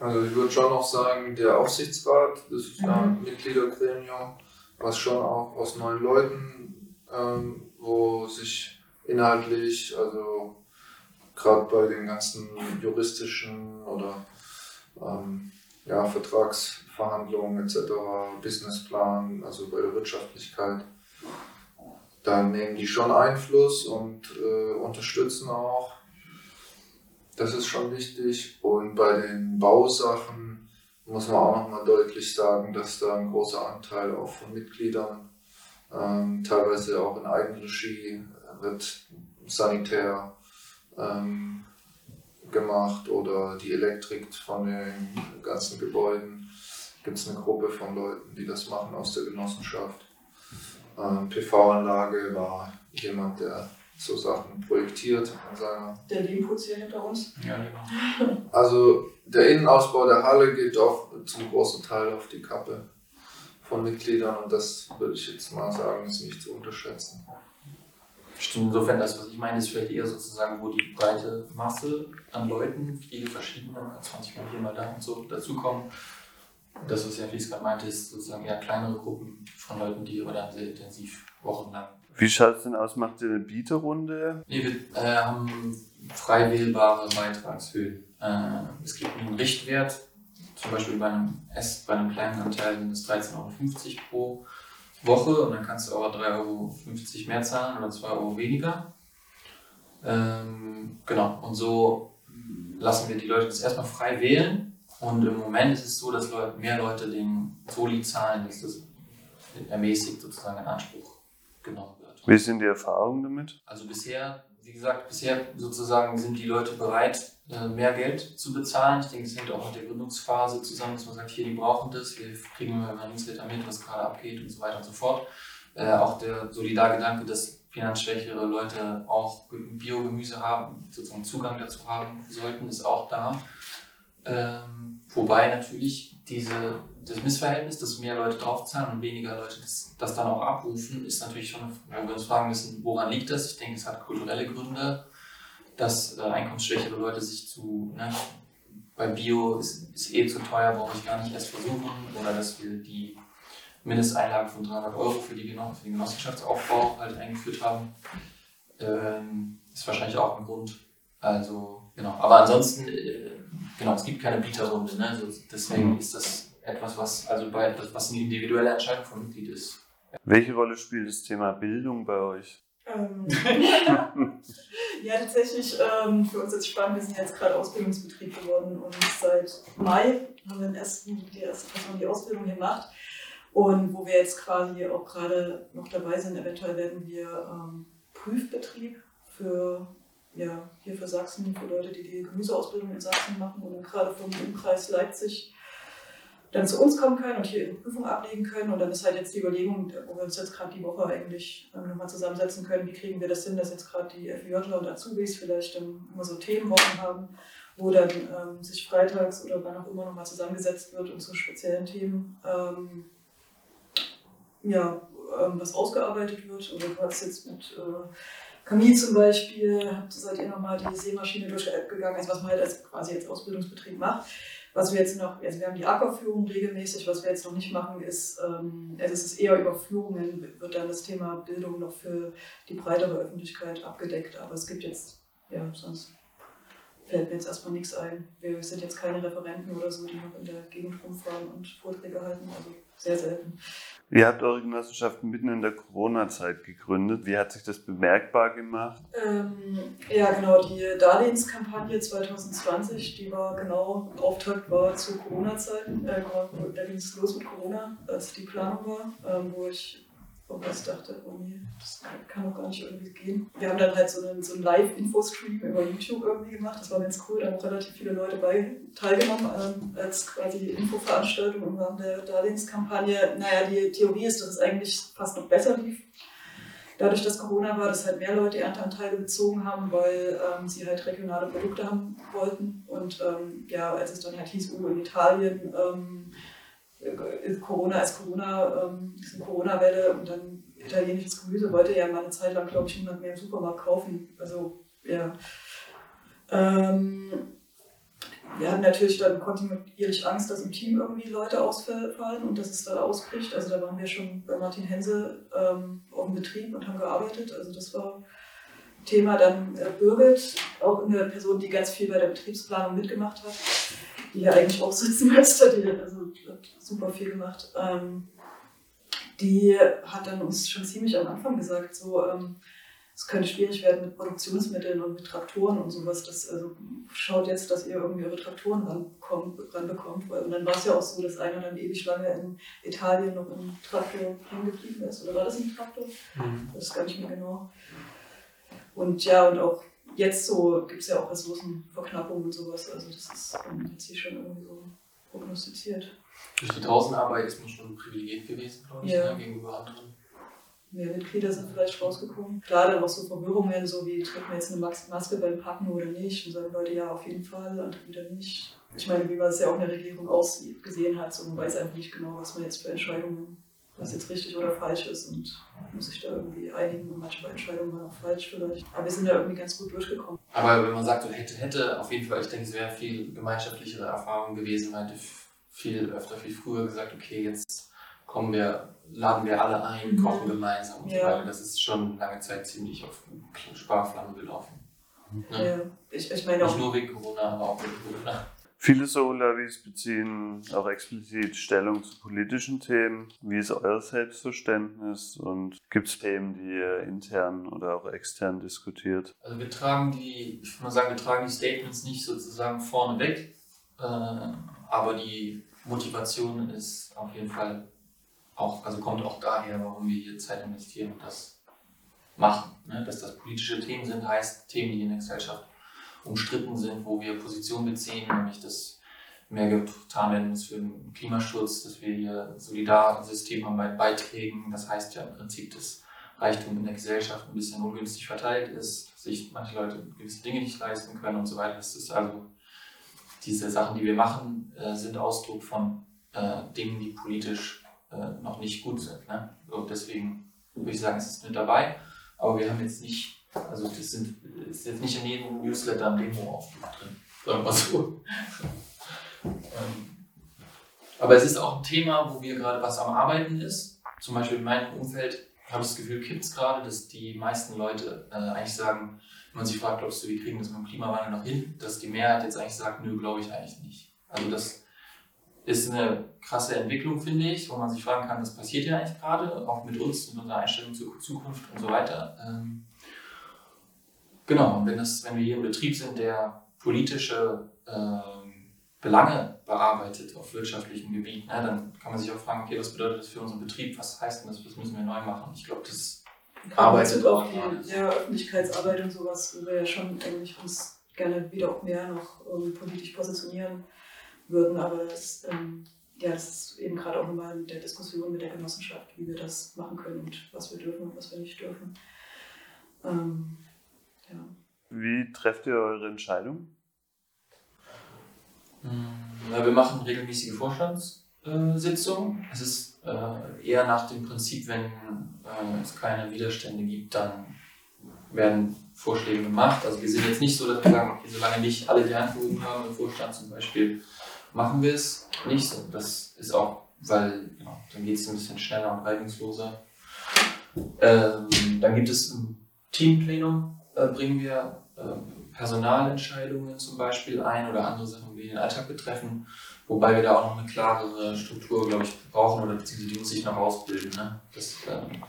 Also ich würde schon noch sagen, der Aufsichtsrat, das ist ja ein Mhm. Mitgliedergremium, was schon auch aus neun Leuten, ähm, wo sich inhaltlich, also gerade bei den ganzen juristischen oder ähm, ja, Vertragsverhandlungen etc., Businessplan, also bei der Wirtschaftlichkeit, dann nehmen die schon Einfluss und äh, unterstützen auch. Das ist schon wichtig. Und bei den Bausachen muss man auch nochmal deutlich sagen, dass da ein großer Anteil auch von Mitgliedern, ähm, teilweise auch in Eigenregie, wird sanitär ähm, gemacht oder die Elektrik von den ganzen Gebäuden. Gibt es eine Gruppe von Leuten, die das machen aus der Genossenschaft. Ähm, PV-Anlage war jemand, der so Sachen projektiert in seiner. Der Lehmputz hier hinter uns. Ja, genau. <laughs> Also der Innenausbau der Halle geht doch zum großen Teil auf die Kappe von Mitgliedern und das würde ich jetzt mal sagen, ist nicht zu unterschätzen. Stimmt, insofern das, was ich meine, ist vielleicht eher sozusagen, wo die breite Masse an Leuten, viele verschiedene, 20 Mal hier, mal da und so dazukommen. Das, was ja Felix gerade meinte, ist sozusagen eher kleinere Gruppen von Leuten, die aber dann sehr intensiv wochenlang. Wie schaut es denn aus? Macht ihr eine Bieterrunde? Nee, wir äh, haben frei wählbare Beitragshöhen. Äh, es gibt einen Richtwert, zum Beispiel bei einem, S, bei einem kleinen Anteil sind es 13,50 Euro pro Woche und dann kannst du aber 3,50 Euro mehr zahlen oder 2 Euro weniger. Ähm, genau, und so lassen wir die Leute das erstmal frei wählen. Und im Moment ist es so, dass mehr Leute den Soli zahlen, dass das ermäßigt sozusagen in Anspruch genommen wird. Wie sind die Erfahrungen damit? Also bisher, wie gesagt, bisher sozusagen sind die Leute bereit, äh, mehr Geld zu bezahlen. Ich denke, es hängt auch mit der Gründungsphase zusammen, dass man sagt, hier, die brauchen das, wir kriegen immer ein Newsletter mit, was gerade abgeht und so weiter und so fort. Äh, auch der Solidargedanke, dass finanzschwächere Leute auch Biogemüse haben, sozusagen Zugang dazu haben sollten, ist auch da. Ähm, wobei natürlich diese, das Missverhältnis, dass mehr Leute draufzahlen und weniger Leute das, das dann auch abrufen, ist natürlich schon, wo wir uns fragen müssen, woran liegt das? Ich denke, es hat kulturelle Gründe, dass äh, einkommensschwächere Leute sich zu, ne, bei Bio ist, ist eh zu teuer, brauche ich gar nicht erst versuchen, oder dass wir die Mindesteinlage von 300 Euro für, die, für den Genossenschaftsaufbau halt eingeführt haben. Ähm, ist wahrscheinlich auch ein Grund. Also, genau. Aber ansonsten, äh, genau, es gibt keine Bieterrunde. Ne? Also deswegen ist das etwas, was, also bei, was eine individuelle Entscheidung vom Mitglied ist. Welche Rolle spielt das Thema Bildung bei euch? Ähm, <laughs> <laughs> ja, tatsächlich ähm, für uns jetzt spannend. Wir sind jetzt gerade Ausbildungsbetrieb geworden und seit Mai haben wir den ersten, die erste Person die Ausbildung gemacht. Und wo wir jetzt quasi auch gerade noch dabei sind, eventuell werden wir ähm, Prüfbetrieb für ja, hier für Sachsen, für Leute, die die Gemüseausbildung in Sachsen machen und dann gerade vom Umkreis Leipzig dann zu uns kommen können und hier ihre Prüfung ablegen können. Und dann ist halt jetzt die Überlegung, wo wir uns jetzt gerade die Woche eigentlich ähm, nochmal zusammensetzen können, wie kriegen wir das hin, dass jetzt gerade die FIJler und Azubis vielleicht dann immer so Themenwochen haben, wo dann ähm, sich freitags oder wann auch immer nochmal zusammengesetzt wird und zu speziellen Themen ähm, ja, ähm, was ausgearbeitet wird. Oder du jetzt mit äh, Camille zum Beispiel, seid ihr nochmal die Seemaschine durchgegangen, also was man halt als, quasi als Ausbildungsbetrieb macht. Was wir jetzt noch, also wir haben die Ackerführung regelmäßig, was wir jetzt noch nicht machen, ist, ähm, also es ist eher über Führungen, wird dann das Thema Bildung noch für die breitere Öffentlichkeit abgedeckt. Aber es gibt jetzt, ja, sonst fällt mir jetzt erstmal nichts ein. Wir sind jetzt keine Referenten oder so, die noch in der Gegend rumfahren und Vorträge halten, also sehr selten. Ihr habt eure Genossenschaft mitten in der Corona-Zeit gegründet. Wie hat sich das bemerkbar gemacht? Ähm, ja, genau, die Darlehenskampagne 2020, die war genau, Auftakt war zur Corona-Zeit. Äh, da ging es los mit Corona, als die Planung war, ähm, wo ich wo ich dachte, oh nee, das kann doch gar nicht irgendwie gehen. Wir haben dann halt so einen, so einen Live-Info-Stream über YouTube irgendwie gemacht. Das war ganz cool. Da haben auch relativ viele Leute bei teilgenommen ähm, als quasi Infoveranstaltung im Rahmen der Darlehenskampagne. Naja, die Theorie ist, dass es eigentlich fast noch besser lief. Dadurch, dass Corona war, dass halt mehr Leute Ernteanteile bezogen haben, weil ähm, sie halt regionale Produkte haben wollten. Und ähm, ja, als es dann halt hieß, oh, in Italien ähm, Corona ist Corona, ähm, ist eine Corona-Welle und dann italienisches Gemüse wollte ja mal eine Zeit lang, glaube ich, niemand mehr im Supermarkt kaufen. Also, ja. Ähm, wir hatten natürlich dann kontinuierlich Angst, dass im Team irgendwie Leute ausfallen und dass es da ausbricht. Also da waren wir schon bei Martin Hense ähm, auf dem Betrieb und haben gearbeitet. Also das war Thema. Dann äh, Birgit, auch eine Person, die ganz viel bei der Betriebsplanung mitgemacht hat die ja eigentlich auch sitzen müsste, die also, hat super viel gemacht. Ähm, die hat dann uns schon ziemlich am Anfang gesagt, so, ähm, es könnte schwierig werden mit Produktionsmitteln und mit Traktoren und sowas. Das, also schaut jetzt, dass ihr irgendwie eure Traktoren ranbekommt. ranbekommt. Und dann war es ja auch so, dass einer dann ewig lange in Italien noch im Traktor hängen geblieben ist. Oder war das ein Traktor? Mhm. Das ist gar nicht mehr genau. Und ja, und auch jetzt so gibt es ja auch Ressourcenverknappung und sowas. Also das ist ähm, jetzt hier schon irgendwie so prognostiziert. Durch die Draußenarbeit ist man schon privilegiert gewesen, glaube ich, ja. ne, gegenüber anderen. mehr Mitglieder sind vielleicht rausgekommen. Klar, dann auch so Verwirrungen, so wie trägt man jetzt eine Maske beim Packen oder nicht. Und sagen Leute, ja, auf jeden Fall, andere wieder nicht. Ich meine, wie man es ja auch in der Regierung aussieht, gesehen hat, so man weiß einfach nicht genau, was man jetzt für Entscheidungen, was jetzt richtig oder falsch ist und muss sich da irgendwie einigen und manche Entscheidungen waren auch falsch vielleicht. Aber wir sind da irgendwie ganz gut durchgekommen. Aber wenn man sagt, so hätte, hätte, auf jeden Fall, ich denke, es wäre viel gemeinschaftlichere Erfahrung gewesen. Man hätte viel öfter, viel früher gesagt, okay, jetzt kommen wir, laden wir alle ein, Mhm. kochen gemeinsam und so Ja. weiter. Das ist schon lange Zeit ziemlich auf Sparflamme gelaufen. Ja. Ja. Ich, ich meine Nicht nur wegen Corona, aber auch wegen Corona. Viele Solavis beziehen auch explizit Stellung zu politischen Themen. Wie ist euer Selbstverständnis und gibt es Themen, die ihr intern oder auch extern diskutiert? Also wir tragen die, ich würde mal sagen, wir tragen die Statements nicht sozusagen vorne weg, äh, aber die Motivation ist auf jeden Fall auch, also kommt auch daher, warum wir hier Zeit investieren und das machen. Ne? Dass das politische Themen sind, heißt Themen, die in der Gesellschaft umstritten sind, wo wir Position beziehen, nämlich dass mehr getan werden muss für den Klimaschutz, dass wir hier solidar Systemarbeit beitragen. Das heißt ja im Prinzip, dass Reichtum in der Gesellschaft ein bisschen ungünstig verteilt ist, dass sich manche Leute gewisse Dinge nicht leisten können und so weiter. Das ist also diese Sachen, die wir machen, äh, sind Ausdruck von äh, Dingen, die politisch äh, noch nicht gut sind. Ne? So, deswegen würde ich sagen, es ist mit dabei. Aber wir haben jetzt nicht, also das sind, ist jetzt nicht in jedem Newsletter ein Demo-Aufruf drin. Sagen wir mal so. <laughs> ähm, aber es ist auch ein Thema, wo wir gerade was am Arbeiten ist. Zum Beispiel in meinem Umfeld habe ich das Gefühl, kippt es gerade, dass die meisten Leute äh, eigentlich sagen, wenn man sich fragt, glaubst du, wir kriegen das mit dem Klimawandel noch hin, dass die Mehrheit jetzt eigentlich sagt, nö, glaube ich eigentlich nicht. Also das ist eine krasse Entwicklung, finde ich, wo man sich fragen kann, was passiert hier eigentlich gerade, auch mit uns und unserer Einstellung zur Zukunft und so weiter. Ähm, genau, und wenn, das, wenn wir hier im Betrieb sind, der politische ähm, Belange bearbeitet auf wirtschaftlichem Gebiet, ne, dann kann man sich auch fragen, okay, was bedeutet das für unseren Betrieb, was heißt denn das, was müssen wir neu machen? Ich glaube, das arbeitet auch die ja, Öffentlichkeitsarbeit und sowas, wo wir ja schon eigentlich uns gerne wieder auch mehr noch ähm, politisch positionieren würden. Aber das, ähm, ja, das ist eben gerade auch nochmal in der Diskussion mit der Genossenschaft, wie wir das machen können und was wir dürfen und was wir nicht dürfen. Ähm, ja. Wie trefft ihr eure Entscheidung? Ja, wir machen regelmäßige Vorstandssitzungen. Es ist äh, eher nach dem Prinzip, wenn äh, es keine Widerstände gibt, dann werden Vorschläge gemacht. Also wir sind jetzt nicht so, dass wir sagen, okay, solange nicht alle die Hand gehoben haben im Vorstand zum Beispiel, machen wir es nicht. Und das ist auch, weil genau, dann geht es ein bisschen schneller und reibungsloser. Ähm, dann gibt es im Teamplenum, äh, bringen wir äh, Personalentscheidungen zum Beispiel ein oder andere Sachen, die den Alltag betreffen, wobei wir da auch noch eine klarere Struktur, glaube ich, brauchen oder beziehungsweise die muss sich noch ausbilden. Ne? Das, ähm,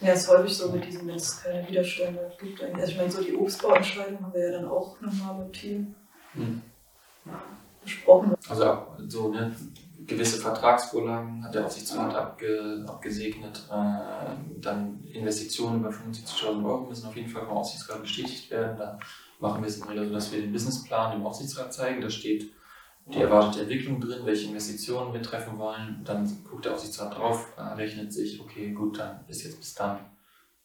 Ja, es ist häufig so mit diesem, wenn es keine Widerstände gibt. Also ich meine, so die Obstbauentscheidung haben wir ja dann auch nochmal im Team hm. besprochen. Also so ne, gewisse Vertragsvorlagen hat der Aufsichtsrat abge, abgesegnet. Äh, dann Investitionen über 75.000 Euro müssen auf jeden Fall vom Aufsichtsrat bestätigt werden. Da machen wir es in der Regel so, dass wir den Businessplan dem Aufsichtsrat zeigen. Da steht die erwartete Entwicklung drin, welche Investitionen wir treffen wollen. Dann guckt der Aufsichtsrat drauf, rechnet sich, okay, gut, dann ist jetzt bis dann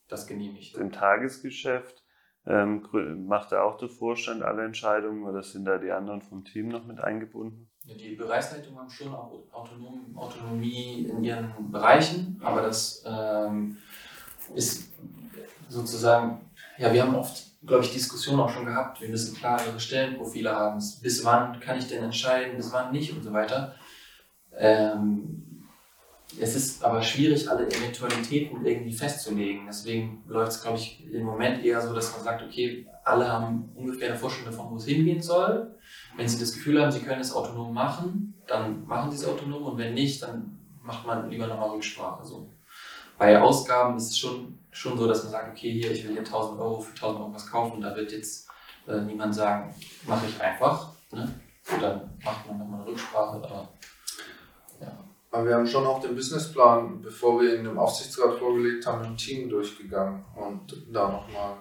das genehmigt. Im Tagesgeschäft ähm, macht da auch der Vorstand alle Entscheidungen oder sind da die anderen vom Team noch mit eingebunden? Die Bereichsleitungen haben schon auch Autonom, Autonomie in ihren Bereichen, aber das ähm, ist sozusagen, ja, wir haben oft, glaube ich, Diskussionen auch schon gehabt, wir müssen klarere Stellenprofile haben, bis wann kann ich denn entscheiden, bis wann nicht und so weiter. Ähm, es ist aber schwierig, alle Eventualitäten irgendwie festzulegen. Deswegen läuft es, glaube ich, im Moment eher so, dass man sagt, okay, alle haben ungefähr eine Vorstellung davon, wo es hingehen soll. Wenn sie das Gefühl haben, sie können es autonom machen, dann machen sie es autonom und wenn nicht, dann macht man lieber nochmal Rücksprache. So. Bei Ausgaben ist es schon, schon so, dass man sagt, okay, hier, ich will hier 1000 Euro für 1000 Euro was kaufen, da wird jetzt äh, niemand sagen, mache ich einfach. Ne? Und dann macht man nochmal eine Rücksprache. Aber, ja. Aber wir haben schon auch den Businessplan, bevor wir ihn dem Aufsichtsrat vorgelegt haben, im Team durchgegangen und da nochmal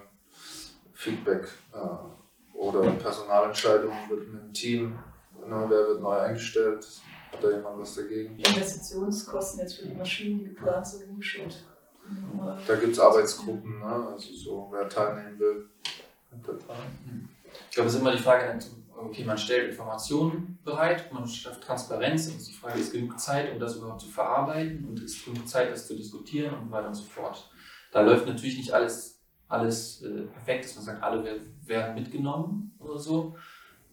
Feedback äh, oder Personalentscheidungen wird mit dem Team, ne, wer wird neu eingestellt, hat da jemand was dagegen? Investitionskosten jetzt für die Maschinen, die geplant sind, umgeschaut. Da gibt es Arbeitsgruppen, ne? also so, wer teilnehmen will. Ich glaube, es ist immer die Frage, okay, man stellt Informationen bereit, man schafft Transparenz und die Frage ist genug Zeit, um das überhaupt zu verarbeiten und ist genug Zeit, das zu diskutieren und so weiter und so fort. Da läuft natürlich nicht alles, alles äh, perfekt, dass man sagt, alle werden mitgenommen oder so.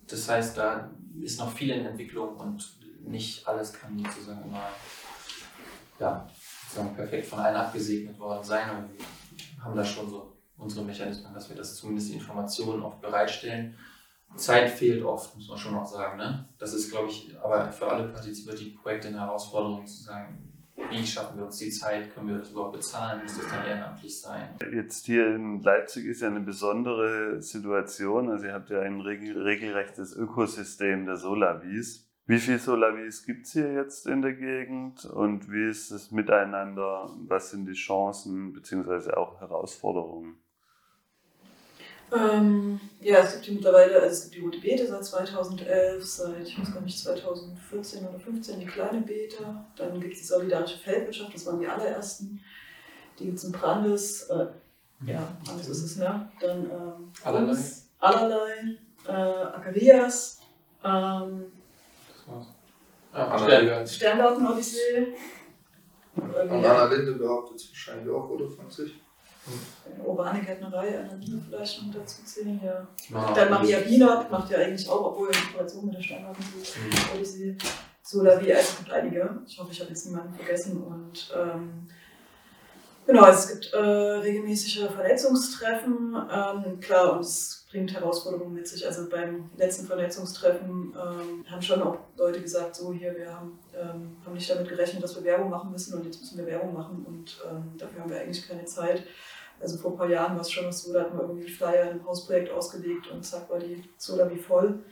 Das heißt, da ist noch viel in Entwicklung und nicht alles kann sozusagen immer ja, sozusagen perfekt von allen abgesegnet worden sein. Aber wir haben da schon so unsere Mechanismen, dass wir das zumindest die Informationen oft bereitstellen Zeit fehlt oft, muss man schon noch sagen. Ne? Das ist, glaube ich, aber für alle partizipativen Projekte eine Herausforderung zu sagen, wie schaffen wir uns die Zeit, können wir das überhaupt bezahlen, muss das dann ehrenamtlich sein? Jetzt hier in Leipzig ist ja eine besondere Situation, also ihr habt ja ein regelrechtes Ökosystem der Solavis. Wie viele Solavis gibt es hier jetzt in der Gegend und wie ist das Miteinander? Was sind die Chancen bzw. auch Herausforderungen? Ähm, ja, es gibt die mittlerweile, also es gibt die Rote Beete seit 2011, seit, ich weiß gar nicht, 2014 oder 2015 die kleine Beete. Dann gibt es die solidarische Feldwirtschaft, das waren die allerersten. Die gibt es in Brandes, äh, ja, Brandes ist es, ne? Dann ähm, allerlei, allerlei äh, Acarias, ähm, ja, Sterngarten-Odyssee. Anna Linde behauptet es wahrscheinlich auch, oder von sich? Urbane Gärtnerei, Anna vielleicht noch dazu zählen, ja. ja Dann Maria Wiener macht ja eigentlich auch, obwohl in Kooperation mit der Steingarten so, mhm. so oder wie, also es gibt einige. Ich hoffe, ich habe jetzt niemanden vergessen und ähm, Genau, es gibt äh, regelmäßige Vernetzungstreffen. Ähm, klar, und es bringt Herausforderungen mit sich. Also beim letzten Vernetzungstreffen ähm, haben schon auch Leute gesagt, so hier, wir haben, ähm, haben nicht damit gerechnet, dass wir Werbung machen müssen und jetzt müssen wir Werbung machen und ähm, dafür haben wir eigentlich keine Zeit. Also vor ein paar Jahren war es schon so, da hatten wir irgendwie Flyer einem Hausprojekt ausgelegt und zack war die Soda wie voll.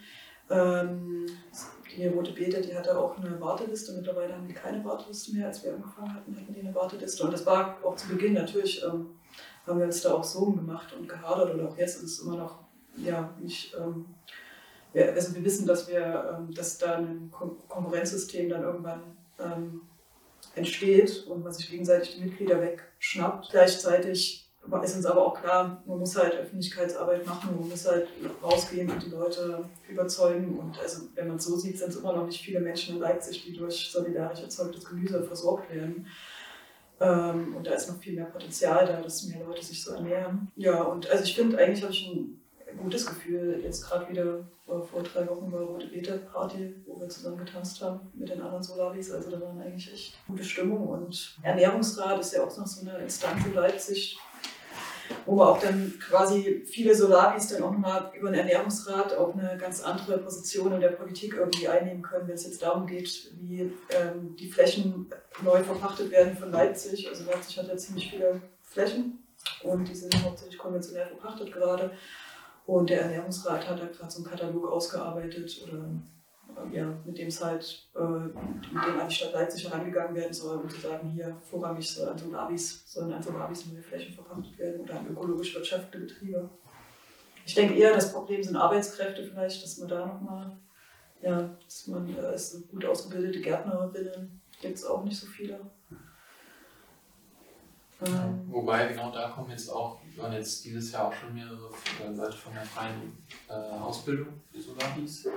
Ähm, die Rote Beete, die hatte auch eine Warteliste. Mittlerweile haben die keine Warteliste mehr. Als wir angefangen hatten, hatten die eine Warteliste. Und das war auch zu Beginn natürlich, ähm, haben wir uns da auch Sorgen gemacht und gehadert. Oder auch jetzt ist es immer noch, ja, nicht. Ähm, wir, also wir wissen, dass wir, ähm, dass da ein Kon Konkurrenzsystem dann irgendwann ähm, entsteht und man sich gegenseitig die Mitglieder wegschnappt. Gleichzeitig ist uns aber auch klar, man muss halt Öffentlichkeitsarbeit machen, man muss halt rausgehen und die Leute überzeugen. Und also, wenn man es so sieht, sind es immer noch nicht viele Menschen in Leipzig, die durch solidarisch erzeugtes Gemüse versorgt werden. Ähm, und da ist noch viel mehr Potenzial da, dass mehr Leute sich so ernähren. Ja, und also ich finde, eigentlich habe ich ein gutes Gefühl. Jetzt gerade wieder vor drei Wochen war Rote Beta Party, wo wir zusammen getanzt haben mit den anderen Solaris. Also da waren eigentlich echt gute Stimmung. Und Ernährungsrat ist ja auch noch so eine Instanz in Leipzig, wo wir auch dann quasi viele Solaris dann auch nochmal über den Ernährungsrat auch eine ganz andere Position in der Politik irgendwie einnehmen können, wenn es jetzt darum geht, wie ähm, die Flächen neu verpachtet werden von Leipzig. Also Leipzig hat ja ziemlich viele Flächen und die sind hauptsächlich konventionell verpachtet gerade. Und der Ernährungsrat hat da gerade so einen Katalog ausgearbeitet oder ja, mit dem es halt, äh, mit dem an die Stadt Leipzig herangegangen werden soll, um zu sagen, hier vorrangig soll an so Navis, sollen an so neue Flächen verpachtet werden oder an ökologisch wirtschaftliche Betriebe. Ich denke eher, das Problem sind Arbeitskräfte vielleicht, dass man da nochmal, ja, dass man äh, als gut ausgebildete Gärtnerinnen gibt es auch nicht so viele. Ähm, Wobei, genau da kommen jetzt auch, waren jetzt dieses Jahr auch schon mehrere Leute von der freien äh, Ausbildung für Solaris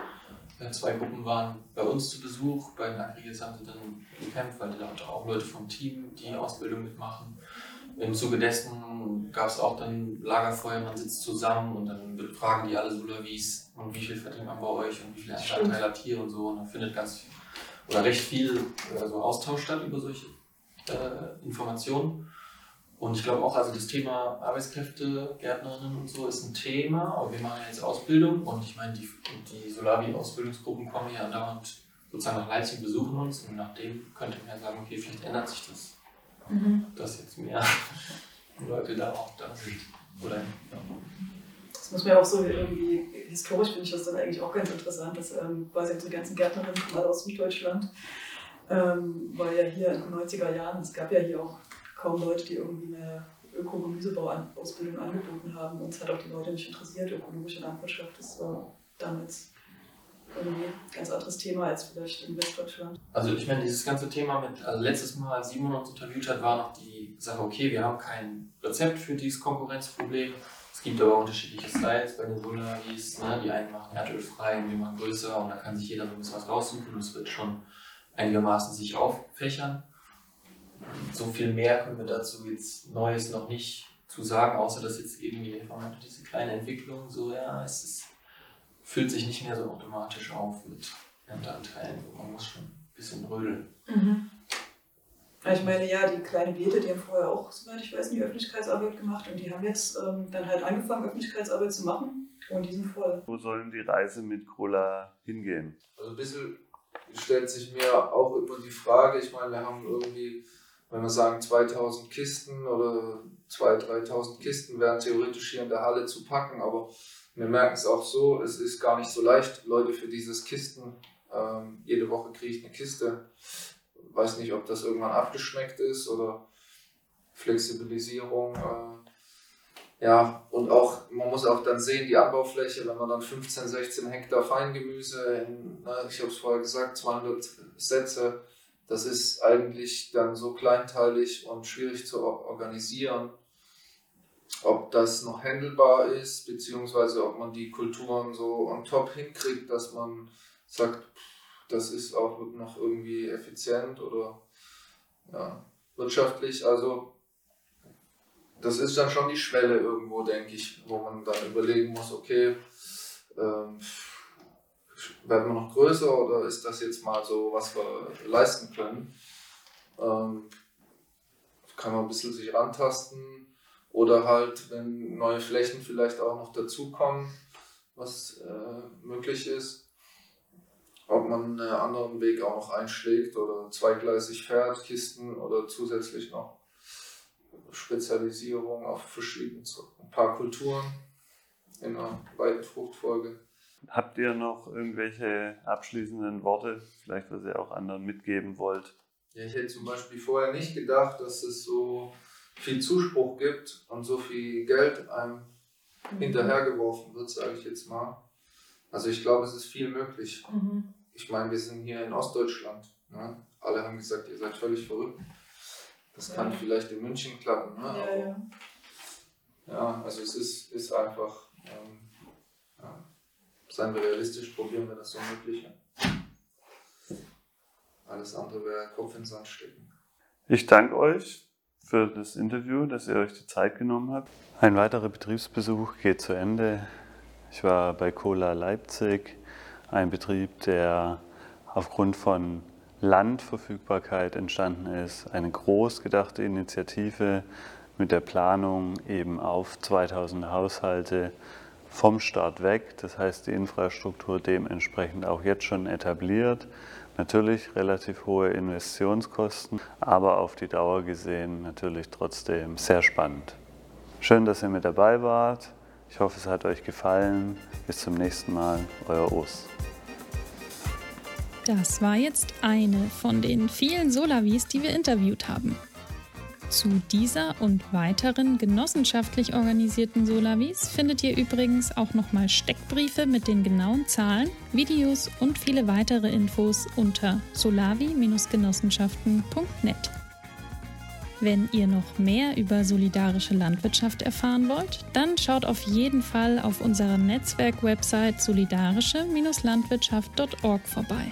zwei Gruppen waren bei uns zu Besuch. Bei den Agrias haben sie dann gekämpft, weil da auch Leute vom Team die Ausbildung mitmachen. Im Zuge dessen gab es auch dann Lagerfeuer, man sitzt zusammen und dann fragen die alle so, wie es und wie viel verdient man bei euch und wie viel Anteil habt ihr und so. Und dann findet ganz oder recht viel also Austausch statt über solche äh, Informationen. Und ich glaube auch, also das Thema Arbeitskräfte, Gärtnerinnen und so ist ein Thema, aber wir machen ja jetzt Ausbildung und ich meine, die, die Solavi-Ausbildungsgruppen kommen ja dauernd sozusagen nach Leipzig besuchen uns und nachdem könnte man ja sagen, okay, vielleicht ändert sich das, mhm. dass jetzt mehr <laughs> Leute da auch da sind. Oder, ja. Das muss man ja auch so irgendwie, historisch finde ich das dann eigentlich auch ganz interessant, dass ähm, quasi unsere ganzen Gärtnerinnen kommen alle aus Süddeutschland, ähm, weil ja hier in den 90er Jahren, es gab ja hier auch kaum Leute, die irgendwie eine Öko-Gemüsebau-Ausbildung angeboten haben. Uns hat auch die Leute nicht interessiert, ökologische Landwirtschaft. Das war damals irgendwie ein ganz anderes Thema als vielleicht in Westdeutschland. Also ich meine, dieses ganze Thema mit, also letztes Mal, als Simon uns interviewt hat, war noch die Sache, okay, wir haben kein Rezept für dieses Konkurrenzproblem. Es gibt aber unterschiedliche Styles bei den Vulnervis. Ne? Die einen machen erdölfrei und die machen größer und da kann sich jeder so ein bisschen was raussuchen und es wird schon einigermaßen sich auffächern. So viel mehr können wir dazu jetzt Neues noch nicht zu sagen, außer dass jetzt irgendwie diese kleine Entwicklung so, ja, es ist, fühlt sich nicht mehr so automatisch auf mit Ernteanteilen. Man muss schon ein bisschen rödeln. Mhm. Ich meine, ja, die kleine Bete, die haben vorher auch, soweit ich weiß, die Öffentlichkeitsarbeit gemacht und die haben jetzt ähm, dann halt angefangen, Öffentlichkeitsarbeit zu machen und die sind voll. Wo soll die Reise mit Cola hingehen? Also ein bisschen stellt sich mir auch immer die Frage, ich meine, wir haben irgendwie, wenn wir sagen 2000 Kisten oder 2.000, 3.000 Kisten wären theoretisch hier in der Halle zu packen, aber wir merken es auch so, es ist gar nicht so leicht, Leute für dieses Kisten, ähm, jede Woche kriege ich eine Kiste, weiß nicht, ob das irgendwann abgeschmeckt ist oder Flexibilisierung. Äh, ja, und auch, man muss auch dann sehen, die Anbaufläche, wenn man dann 15, 16 Hektar Feingemüse in, na, ich habe es vorher gesagt, 200 Sätze, das ist eigentlich dann so kleinteilig und schwierig zu organisieren. Ob das noch handelbar ist, beziehungsweise ob man die Kulturen so on top hinkriegt, dass man sagt, das ist auch noch irgendwie effizient oder ja, wirtschaftlich. Also das ist dann schon die Schwelle irgendwo, denke ich, wo man dann überlegen muss, okay, ähm, werden wir noch größer oder ist das jetzt mal so, was wir leisten können? Ähm, kann man ein bisschen sich rantasten oder halt, wenn neue Flächen vielleicht auch noch dazukommen, was äh, möglich ist, ob man einen anderen Weg auch noch einschlägt oder zweigleisig fährt, Kisten oder zusätzlich noch Spezialisierung auf verschiedene, ein paar Kulturen in einer weiten Fruchtfolge. Habt ihr noch irgendwelche abschließenden Worte, vielleicht was ihr auch anderen mitgeben wollt? Ja, ich hätte zum Beispiel vorher nicht gedacht, dass es so viel Zuspruch gibt und so viel Geld einem hinterhergeworfen wird, sage ich jetzt mal. Also ich glaube, es ist viel möglich. Mhm. Ich meine, wir sind hier in Ostdeutschland. Ne? Alle haben gesagt, ihr seid völlig verrückt. Das ja. kann vielleicht in München klappen. Ne? Ja, ja. ja, also es ist, ist einfach. Ähm, seien wir realistisch, probieren wir das so Mögliche. Alles andere wäre Kopf in den Sand stecken. Ich danke euch für das Interview, dass ihr euch die Zeit genommen habt. Ein weiterer Betriebsbesuch geht zu Ende. Ich war bei Cola Leipzig, ein Betrieb, der aufgrund von Landverfügbarkeit entstanden ist. Eine groß gedachte Initiative mit der Planung eben auf 2000 Haushalte vom Start weg. Das heißt, die Infrastruktur dementsprechend auch jetzt schon etabliert. Natürlich relativ hohe Investitionskosten, aber auf die Dauer gesehen natürlich trotzdem sehr spannend. Schön, dass ihr mit dabei wart. Ich hoffe, es hat euch gefallen. Bis zum nächsten Mal, euer Urs. Das war jetzt eine von den vielen Solavis, die wir interviewt haben. Zu dieser und weiteren genossenschaftlich organisierten Solavis findet ihr übrigens auch nochmal Steckbriefe mit den genauen Zahlen, Videos und viele weitere Infos unter solavi-genossenschaften.net. Wenn ihr noch mehr über solidarische Landwirtschaft erfahren wollt, dann schaut auf jeden Fall auf unserer Netzwerk-Website solidarische-landwirtschaft.org vorbei.